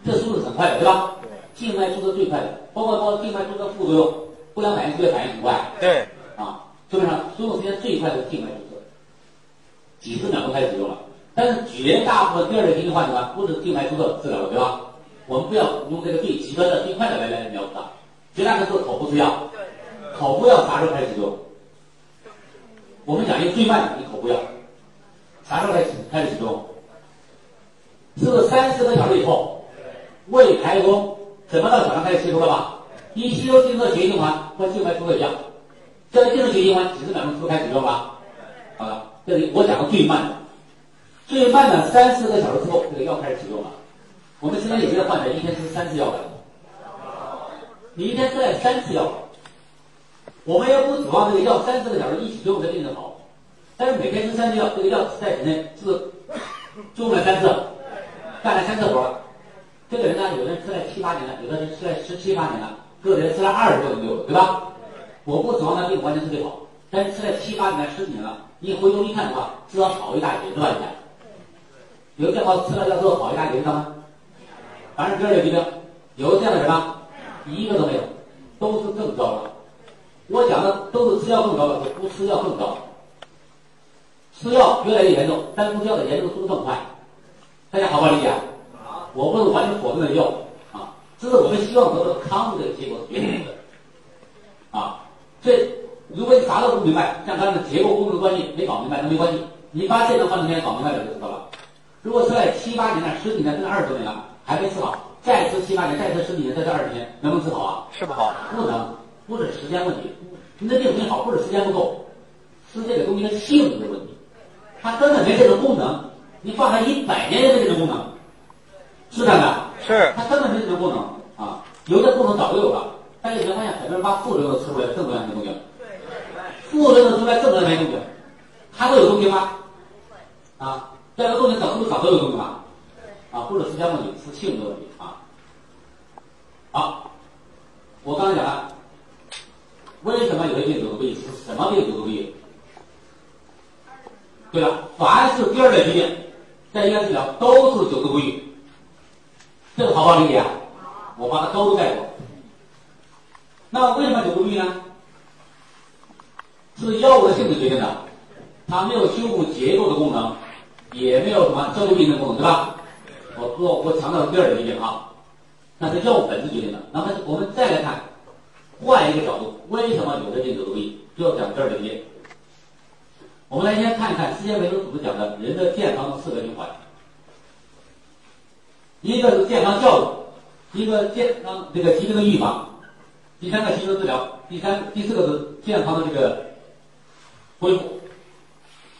这速度很快的，对吧？静脉注射最快的，包括包括静脉注射副作用、不良反应、剧烈反应很快对，啊。基本上所有时间最快的是静脉注射，几十秒钟开始使用了。但是绝大部分第二类疾病患者呢，不是静脉注射治疗的，对吧？我们不要用这个最极端的、最快的来来描述它。绝大多数口服吃药，口服药啥时候开始使用？我们讲一个最慢的，你口服药啥时候开始开始使用？是不是三四个小时以后，胃排空，怎么到早上开始吸收了吧？一吸收进入血液循环和静脉注射一样，这个进入血液循环几十秒钟就开始用了。好了，这里我讲的最慢的，最慢的三四个小时之后，这个药开始使用了。我们现在有些患者一天吃三次药的，你一天吃了三次药，我们也不指望这个药三四个小时一起作用才病得好，但是每天吃三次药，这个药在体内是不是作用了三次，干了三次活。这个人呢，有的人吃了七八年了，有的人吃了十七八年了，个人吃了二十多年有，对吧？我不指望他病完全是最好，但是吃了七八年、十几年了，你回头一看的话，至少好一大截，是吧？你看，有见过吃了药之后好一大截的吗？凡是第二类疾病，有这样的人吗？一个都没有，都是更糟的。我讲的都是吃药更糟的，不吃药更糟。吃药越来越严重，但不吃药的严重速度更快。大家好不好理解？我不是完全否定的药啊，这是我们希望得到康复的结果是绝对的啊。所以，如果你啥都不明白，像刚才的结构功能关系没搞明白，那没关系，你把这个换成天搞明白了就知道了。如果吃了七八年了、十几年甚至二十多年了，还没治好，再吃七八年，再吃十几年，再吃二十年，能不能治好啊？吃不好，不能，不是时间问题。你的病没好，不是时间不够，是这个东西的性质的问题。它根本没这种功能，你放它一百年也没这种功能，是这样的。是，它根本没这种功能啊，有的功能早就有了，但是你会发现很多人把副作用都吃出来，正作用没东西。副作用出来，正作用没东西，它会有东西吗？啊，这个东西早是不是早都有东西嘛？啊，不是时间问题，是性格问题啊。好，我刚才讲了，为什么有些病有毒不易？是什么病有毒不易？对了，凡是第二类疾病，在医院治疗都是久治不愈，这个好不好理解啊？我把它都盖过。那为什么久不愈呢？是药物的性质决定的，它没有修复结构的功能，也没有什么消除病症功能，对吧？我我我强调第二点啊，那是药物本质决定的。那么我们再来看，换一个角度，为什么有的病久不愈？就要讲第二点。我们来先看一看世界卫生组织讲的人的健康的四个循环，一个是健康教育，一个健康这个疾病的预防，第三个新生治疗，第三第四个是健康的这个恢复。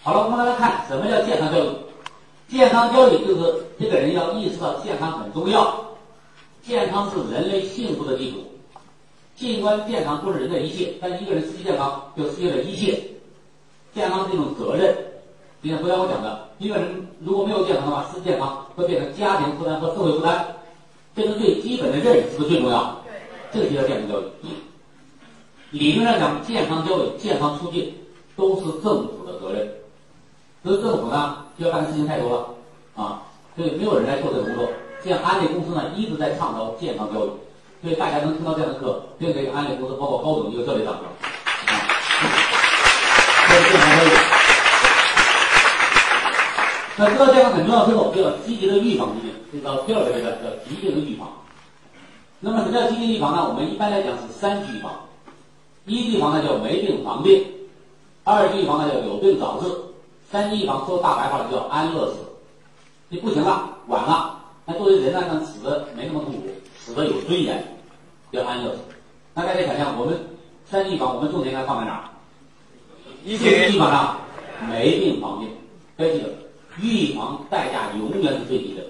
好了，我们来看什么叫健康教育。健康教育就是这个人要意识到健康很重要，健康是人类幸福的基础。尽管健康不是人的一切，但一个人失去健康就失去了一切。健康是一种责任，就像昨天我讲的，一个人如果没有健康的话，失去健康会变成家庭负担和社会负担，这是最基本的认识，是不是最重要？这就叫健康教育。理论上讲，健康教育、健康促进都是政府的责任。所以政府呢，需要干的事情太多了啊，所以没有人来做这个工作。像安利公司呢，一直在倡导健康教育，所以大家能听到这样的课，对这个安利公司包括高总一个教育掌声啊。这是健康教育。那知道健康很重要之后，就要积极的预防疾病，这到第二个阶段叫疾病的预防。那么什么叫疾病预防呢？我们一般来讲是三级预防：一级预防呢叫没病防病；二级预防呢叫有病早治。三级预防说大白话了叫安乐死，你不行了，晚了，那作为人呢，能死的没那么痛苦，死的有尊严，叫安乐死。那大家想想，我们三级预防，我们重点应该放在哪儿？一级预防上，没病防病。要记得，预防代价永远是最低的，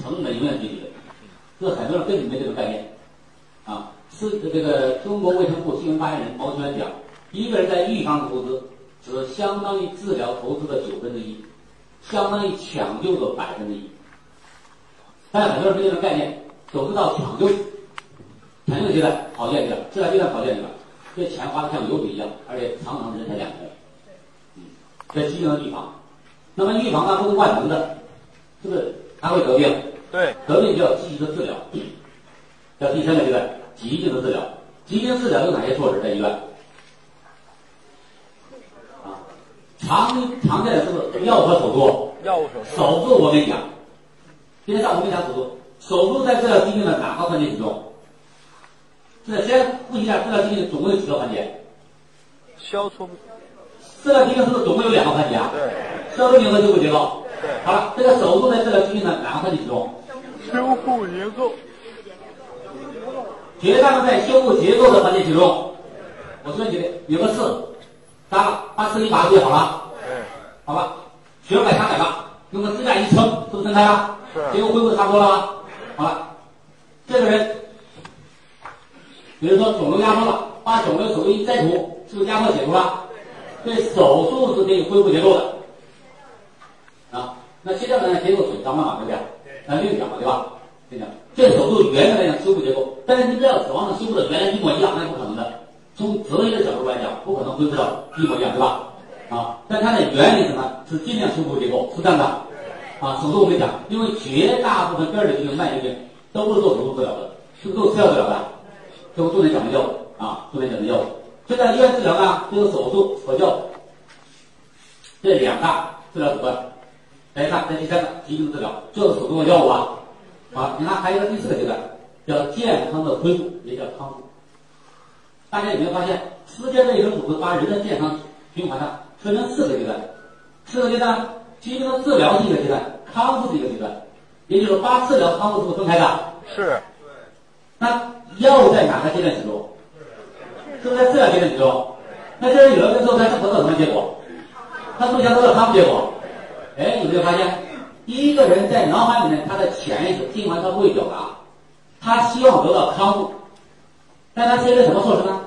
成本永远最低的。这很多人根本没这个概念啊。是这个中国卫生部新闻发言人毛全讲，一个人在预防投资。只相当于治疗投资的九分之一，相当于抢救的百分之一。但很多人没这个概念，都知道抢救，抢救阶段跑进去了，治疗阶段跑进去了，这钱花的像流水一样，而且常常人财两空。嗯，这疾病的预防，那么预防呢不是万能的，是不是？它会得病，对，得病就要积极的治疗，叫第三个阶段，疾病的治疗。疾病治疗有哪些措施在医院啊？常常见的是药和手术？药物手术。手术我跟你讲，今天上午我跟你讲手术。手术在治疗疾病的哪个环节集中？这先复习一下治疗疾病总共有几个环节？消除。治疗疾病是不是总共有两个环节啊？对。消除病和修复结构。对。好了，这个手术在治疗疾病的哪个环节集中？修复结构。绝大部分在修复结构的环节集中。我说你有个刺。扎了，把刺一拔就好了。嗯，好吧，血管插改了，用个支架一撑，是不是撑开了？是。结果恢复差不多了吧？好了，这个人，比如说肿瘤压迫了，把肿瘤手术一摘除，是不是压迫解除了？对。手术是可以恢复结构的。啊，那切掉呢？结构损伤了嘛？对不对？那另讲嘛，对吧？这讲，这手术原来来讲修复结构，但是你不要指望修复的原来一模一样，那是不可能的。从哲学的角度来讲，不可能恢复到一模一样，对吧？啊，但它的原理什么？是尽量修复结构，是这样的。啊，手术我跟你讲，因为绝大部分根儿的疾病、慢性病都是做手术治疗的，是不是都吃药治疗的？这我重点讲的药啊，重点讲的药。现在医院治疗呢，就是手术和药这两大治疗手段。来看，这第三个疾病治疗就是手动的药物啊。好，你看还有一个第四个阶段，叫健康的恢复，也叫康复。大家有没有发现，世界卫生组织把人的健康循环呢分成四个阶段，四个阶段，疾病的治疗是一个阶段，康复是一个阶段，也就是说，把治疗康复是不是分开的？是。那药物在哪个阶段使用？是不是在治疗阶段使用？那这人有了病之后，他是得到什么结果？他是不是想得到康复结果？哎，有没有发现，一个人在脑海里面，他的潜意识尽管他不会表达，他希望得到康复。但他采取什么措施呢？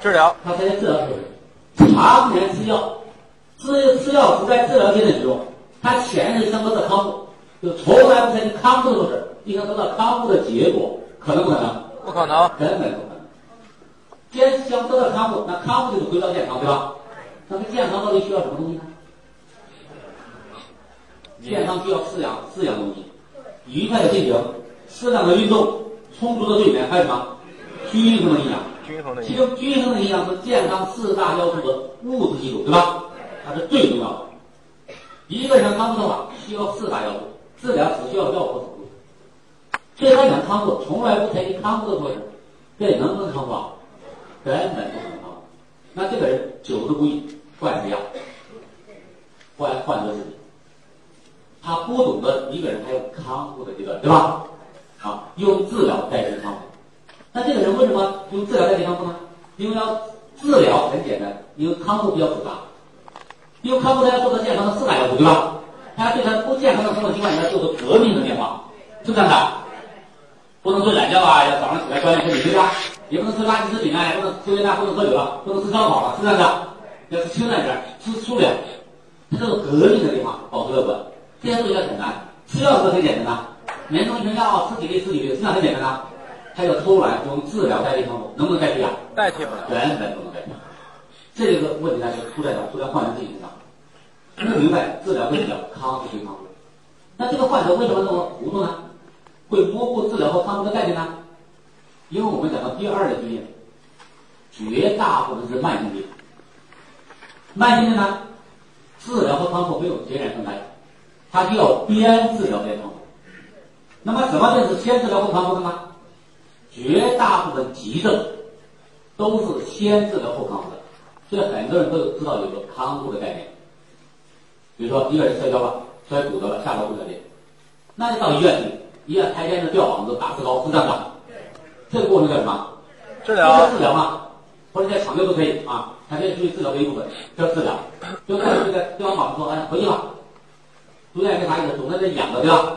治疗。他采取治疗措施，常年吃药，吃吃药只在治疗阶段使用。他潜意识想得到康复，就从来不采取康复的措施，你想得到康复的结果，可能不可能？不可能，根本不可能。既然想得到康复，那康复就是回到健康，对吧？那么健康到底需要什么东西呢？健康需要四样四样东西：愉快的心情、适当的运动、充足的睡眠，还有什么？均衡的营养，均衡的其中均衡的营养是健康四大要素的物质基础，对吧？它是最重要的。一个人想康复的话，需要四大要素，治疗只需要药物和辅助。所以他想康复，从来不采取康复的措施，这能不能康复啊？根本不可能康复。那这个人九十不义，怪谁呀？怪患者自己。他不懂得一个人还有康复的阶段，对吧？啊，用治疗代替康复。那这个人为什么用治疗代替康复呢？因为要治疗很简单，因为康复比较复杂。因为康复他要做到健康的四大要素，对吧？他要对他不健康的生活习惯，要做出革命的变化，是这样的。不能睡懒觉啊，要早上起来锻炼身体，对吧？也不能吃垃圾食品啊，也不能抽烟啊，不能喝酒了，不能吃烧烤了，是这样的。要吃清淡点，吃粗粮，他这个革命的变化，保持乐观。这些东西很难，吃药是不是很简单的？连中一瓶药，吃几粒吃几粒，是不是很简单的？还有偷懒用治疗代替康复，能不能代替啊？代替不了。根本不能代替。这个问题呢，就出在了？出在患者自己身上。不明白治疗跟治疗，康复对康复。那这个患者为什么那么糊涂呢？会模糊治疗和康复的概念呢？因为我们讲到第二类疾病，绝大部分是慢性病。慢性病呢，治疗和康复没有截然分开，它需要边治疗边康复。那么什么病是先治疗后康复的呢？绝大部分急症都是先治疗后康复的，所以很多人都知道有个康复的概念。比如说一个人摔跤了，摔骨折了，下颌骨折裂，那就到医院去，医院开针的吊膀子、打石膏，是这样的。这个过程叫什么？治疗。治疗嘛，或者在抢救都可以啊，它可以属于治疗的一部分，叫治疗。就在这个吊完膀子说，哎，回去吧。住院干啥意思？总在这养着，对吧？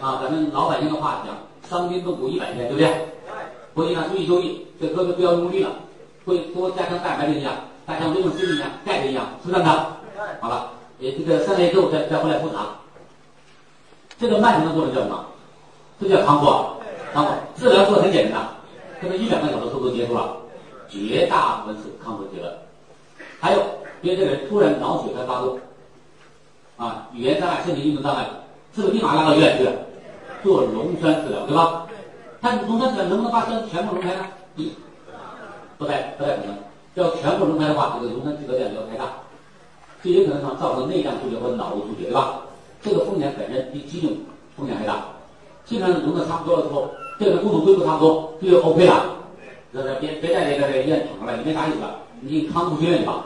啊，咱们老百姓的话讲，伤筋动骨一百天，对不对？回去呢，注意休息，这胳膊不要用力了，会多加强蛋白质营养，加强维生素的营养、钙的营养，是这样的。好了，也这个三个月之后再再回来复查。这个慢性的过程叫什么？这叫康复。康复治疗做的很简单，可能一两个小时都都结束了，绝大部分是康复阶段。还有别这个人突然脑血栓发作，啊，语言障碍、身体运动障碍，是不是立马拉到医院去做溶栓治疗，对吧？他溶栓治疗能不能把栓全部溶开呢？不太不太可能。要全部溶开的话，这个溶栓致得量就要太大，这也可能造成内脏出血或者脑部出血，对吧？这个风险本身比急救风险还大。基本上溶的差不多了之后，这个物质恢复差不多这就 OK 了，是不是？别别在这个医院躺着了，你没啥意思了，你康复训练去吧。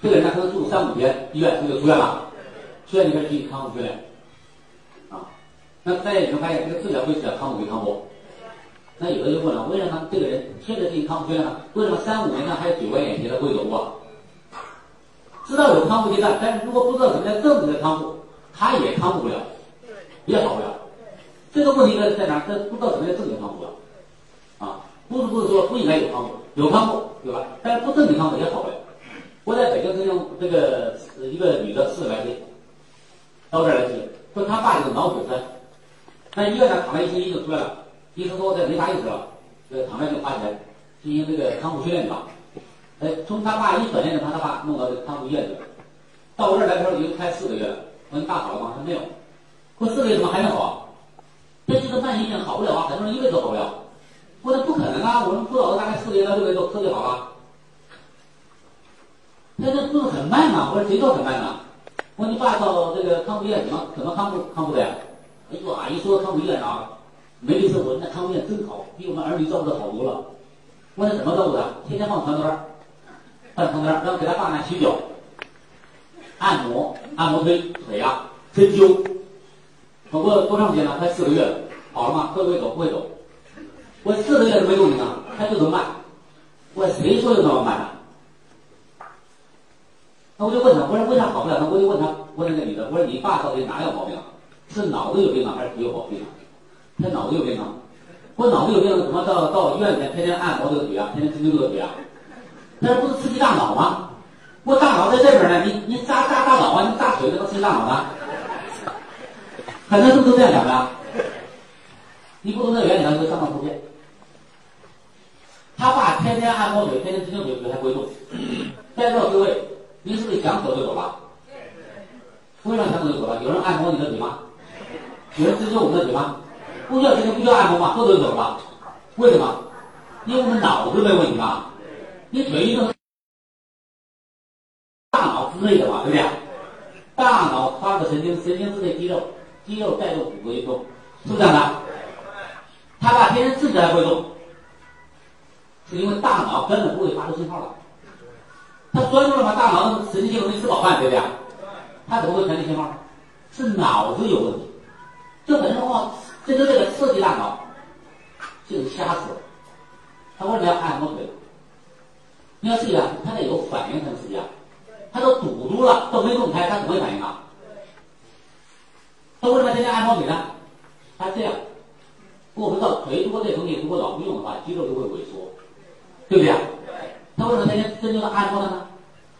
这个人呢可能住三五天，医院他就出院了，出院里面去康复训练。啊，那大家有没有发现这个治疗会治疗康复归康复？那有的就问了，为什么这个人现在进行康复训练呢？为什么三五年呢还有九万眼斜的会走路啊？知道有康复阶段，但是如果不知道什么叫正确的康复，他也康复不了，也好不了。这个问题在在哪？这不知道什么叫正确康复了，啊，不是不是说不应该有康复，有康复对吧？但是不正确康复也好不了。我在北京曾经这个一个女的四十来岁，到这儿来治，说他爸有脑血栓，在医院呢躺了一星期就出来了，医生说这没啥意思了，这躺那就花钱进行这个康复训练去吧。哎，从他爸一转院就把他爸弄到这康复医院去了，到我这儿来的时候已经开四个月了，问大好了吗？说没有，过四个月怎么还没好啊？这这个慢性病好不了啊，很多人一辈子都好不了。我说不可能啊，我们辅导了大概四个月到六个月都科就好了。那这不是很慢吗？我说谁说很慢呢？我说你爸到这个康复医院怎么怎么康复康复的呀？哎呦啊，一说康复医院啊，没意思，我那康复医院真好，比我们儿女照顾的好多了。我说怎么照顾的？天天放床单，放床单，然后给他爸呢洗脚、按摩、按摩推腿啊、针灸。我过多长时间了？快四个月了，好了吗？会不会走？不会走。我四个月都没动静啊，他就这么慢。我谁说有那么慢呢？那我就问他，我说为啥好不了？那我就问他，问那个女的，我说你爸到底哪有毛病啊？是脑子有病啊，还是腿有毛病啊？他脑子有病啊。我脑子有病，怎么到到医院里面天天按摩这个腿啊，天天针灸这个腿啊？那不是刺激大脑吗？我大脑在这边呢，你你扎扎大脑啊，你扎腿怎么刺激大脑呢？很多人都这样讲的，你不懂这个原理，他就上当受骗。他爸天天按摩腿，天天针灸腿，腿还不会动。[COUGHS] 在座各位，你是不是想走就走了？为什么想走就走了？有人按摩你的腿吗？有人针灸我们的腿吗？不需要针灸，不需要按摩吗？说走就走了？为什么？因为我们脑子没问题吧？你腿运动，大脑之内的嘛，对不对？大脑发个神经，神经之内肌肉，肌肉带动骨骼运动，是不是这样的？他把天天自己还会动，是因为大脑根本不会发出信号来。他专注了嘛，大脑神经系统没吃饱饭，对不对？他怎么会传递信号？是脑子有问题。这本身的话，这就这个刺激大脑，就瞎死了。他为什么要按摩腿？你要试一下，他得有反应才能刺激啊。他都堵住了，都没动开，他怎么会反应啊？他为什么天天按摩腿呢？他这样，我们知道腿如果这东西如果老不用的话，肌肉就会萎缩，对不对啊？他为什么天天真正的按摩呢？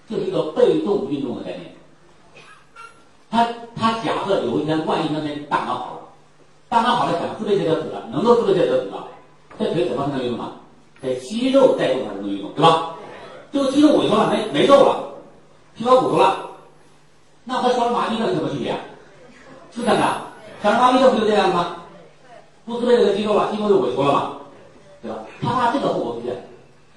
这是一个被动运动的概念。他他假设有一天万一那天大脑好了，大脑好了想自备这条腿了，能够自备这条腿了，这腿怎么才能运动啊？得肌肉带动才能运动，对吧？这个肌肉萎缩了，没没肉了，皮包骨头了，那和小儿麻痹症有什么区别？是这样的，小儿麻痹症不就这样吗？不自备这个肌肉了，肌肉就萎缩了嘛，对吧？他怕这个后果出现，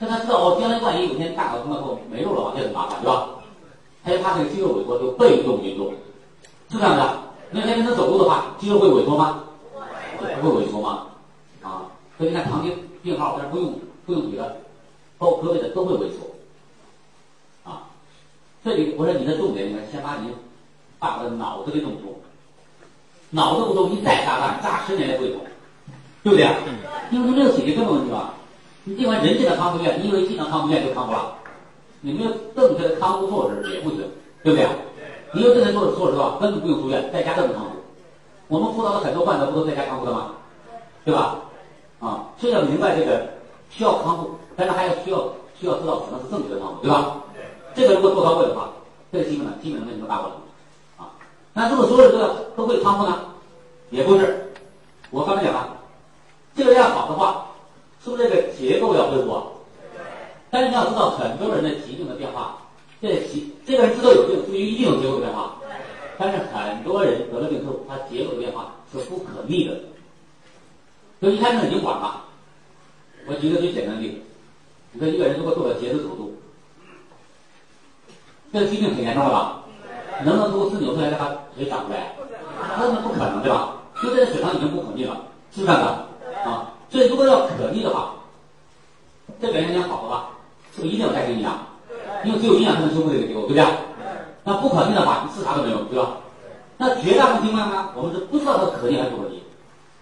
但他知道哦，将来万一有一天大脑通了后没肉了，这很麻烦，对吧？他就怕这个肌肉萎缩，就被动运动，是这样的。你要天天能走路的话，肌肉会萎缩吗？不会萎缩吗？啊，所以你看糖尿病号，但是不用不用腿的，包括胳膊的都会萎缩。啊，这里我说你的重点，你看先把你爸爸的脑子给弄住，脑子不动，你再砸蛋，砸十年也不会动，对不对？因为他没有解决根本问题吧？你尽管人体的康复院，你以为技能康复院就康复了？你没有正确的康复措施也不行，对不对？你有正确措措施的话，根本不用住院，在家都能康复。我们辅导的很多患者不都在家康复的吗？对吧？啊，所以要明白这个需要康复，但是还要需要需要知道什么是正确的康复，对吧？这个如果做到位的话，这个基本上基本上没什么大问题啊。那如果所有人都要都会康复呢？也不是。我刚才讲了，这个要好的话，是不是这个结构要恢复啊？但是你要知道，很多人的疾病的变化，这疾这个人之所以有病，是因为一定有结构的变化。但是很多人得了病之后，他结构的变化是不可逆的。就一开始你管了，我举个最简单的例子，你说一个人如果做了截肢手术，这个疾病很严重了吧？能不能通过四扭出来让他腿长出来？那是不可能，对吧？就这个血糖已经不可逆了，是不是这样的？啊，所以如果要可逆的话，这表现点好的话，是不是一定要带给营养？因为只有营养才能修复这个结构，对不对？那不可逆的话，你吃啥都没有，对吧？那绝大部分情况呢，我们是不知道它可逆还是不可逆，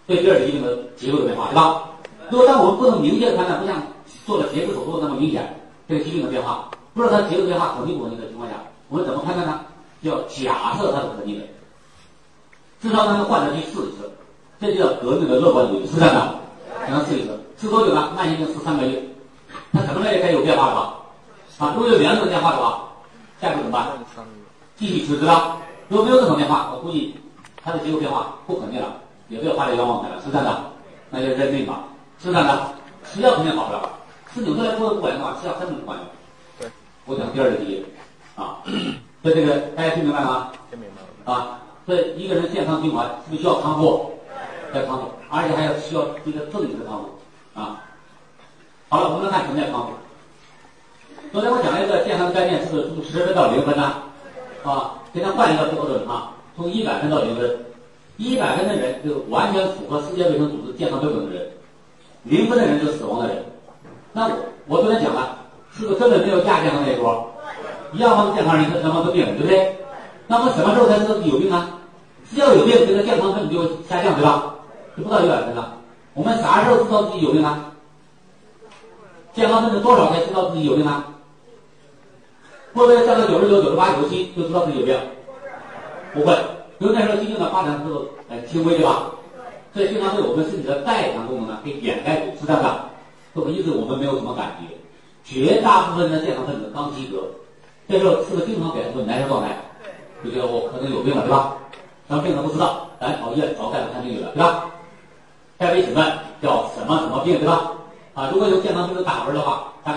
所以第二疾病的结构的变化，对吧？如果当我们不能明确的判断，不像做了截肢手术那么明显，这个疾病的变化，不知道它结构变化可逆不可逆的情况下，我们怎么判断呢？要假设它是可逆的，至少让患者去试一次，这就叫革命的乐观主义，是这样的。让他试一次，吃多久呢？慢性病吃三个月，他什么时候开始有变化了吧？啊，如果有两种变化的话，下一步怎么办？继续吃，知道？如果没有任何变化，我估计它的结构变化不可逆了，也不要花这冤枉钱了，是这样的。那就认命吧，是这样的。吃药肯定好不了，吃扭出来不不管用的话，吃药根本不管用。对，我讲第二个第一啊，所以这个大家听明白了吗？听明白了。啊，所以一个人健康循环是不是需要康复？要康复，而且还要需要一个正确的康复啊。好了，我们来看什么叫康。昨天我讲了一个健康的概念，是从十分到零分呢？啊，现在换一个标准啊，从一百分到零分。一百分的人就完全符合世界卫生组织健康标准的人，零分的人就是死亡的人。那我我昨天讲了，是不是根本没有亚健康那一波？一样方是健康人，他什么都病，对不对？那么什么时候才知道自己有病呢？只要有病，这个健康分子就下降，对吧？就不到一百分了。我们啥时候知道自己有病啊？健康分子多少才知道自己有病啊？会不会降到九十九、九十八、九十七就知道自己有病？不会，因为那时候疾病的发展速度很轻微，对吧？所以经常对我们身体的代偿功能呢给掩盖住，是这样的。所以因此我们没有什么感觉。绝大部分的健康分子刚及格，这时候是不是经常表现出难受状态？就觉得我可能有病了，对吧？什么病都不知道，咱找医院找大夫看病去了，对吧？大夫一诊断叫什么什么病，对吧？啊，如果有健康分子打分的话，大概。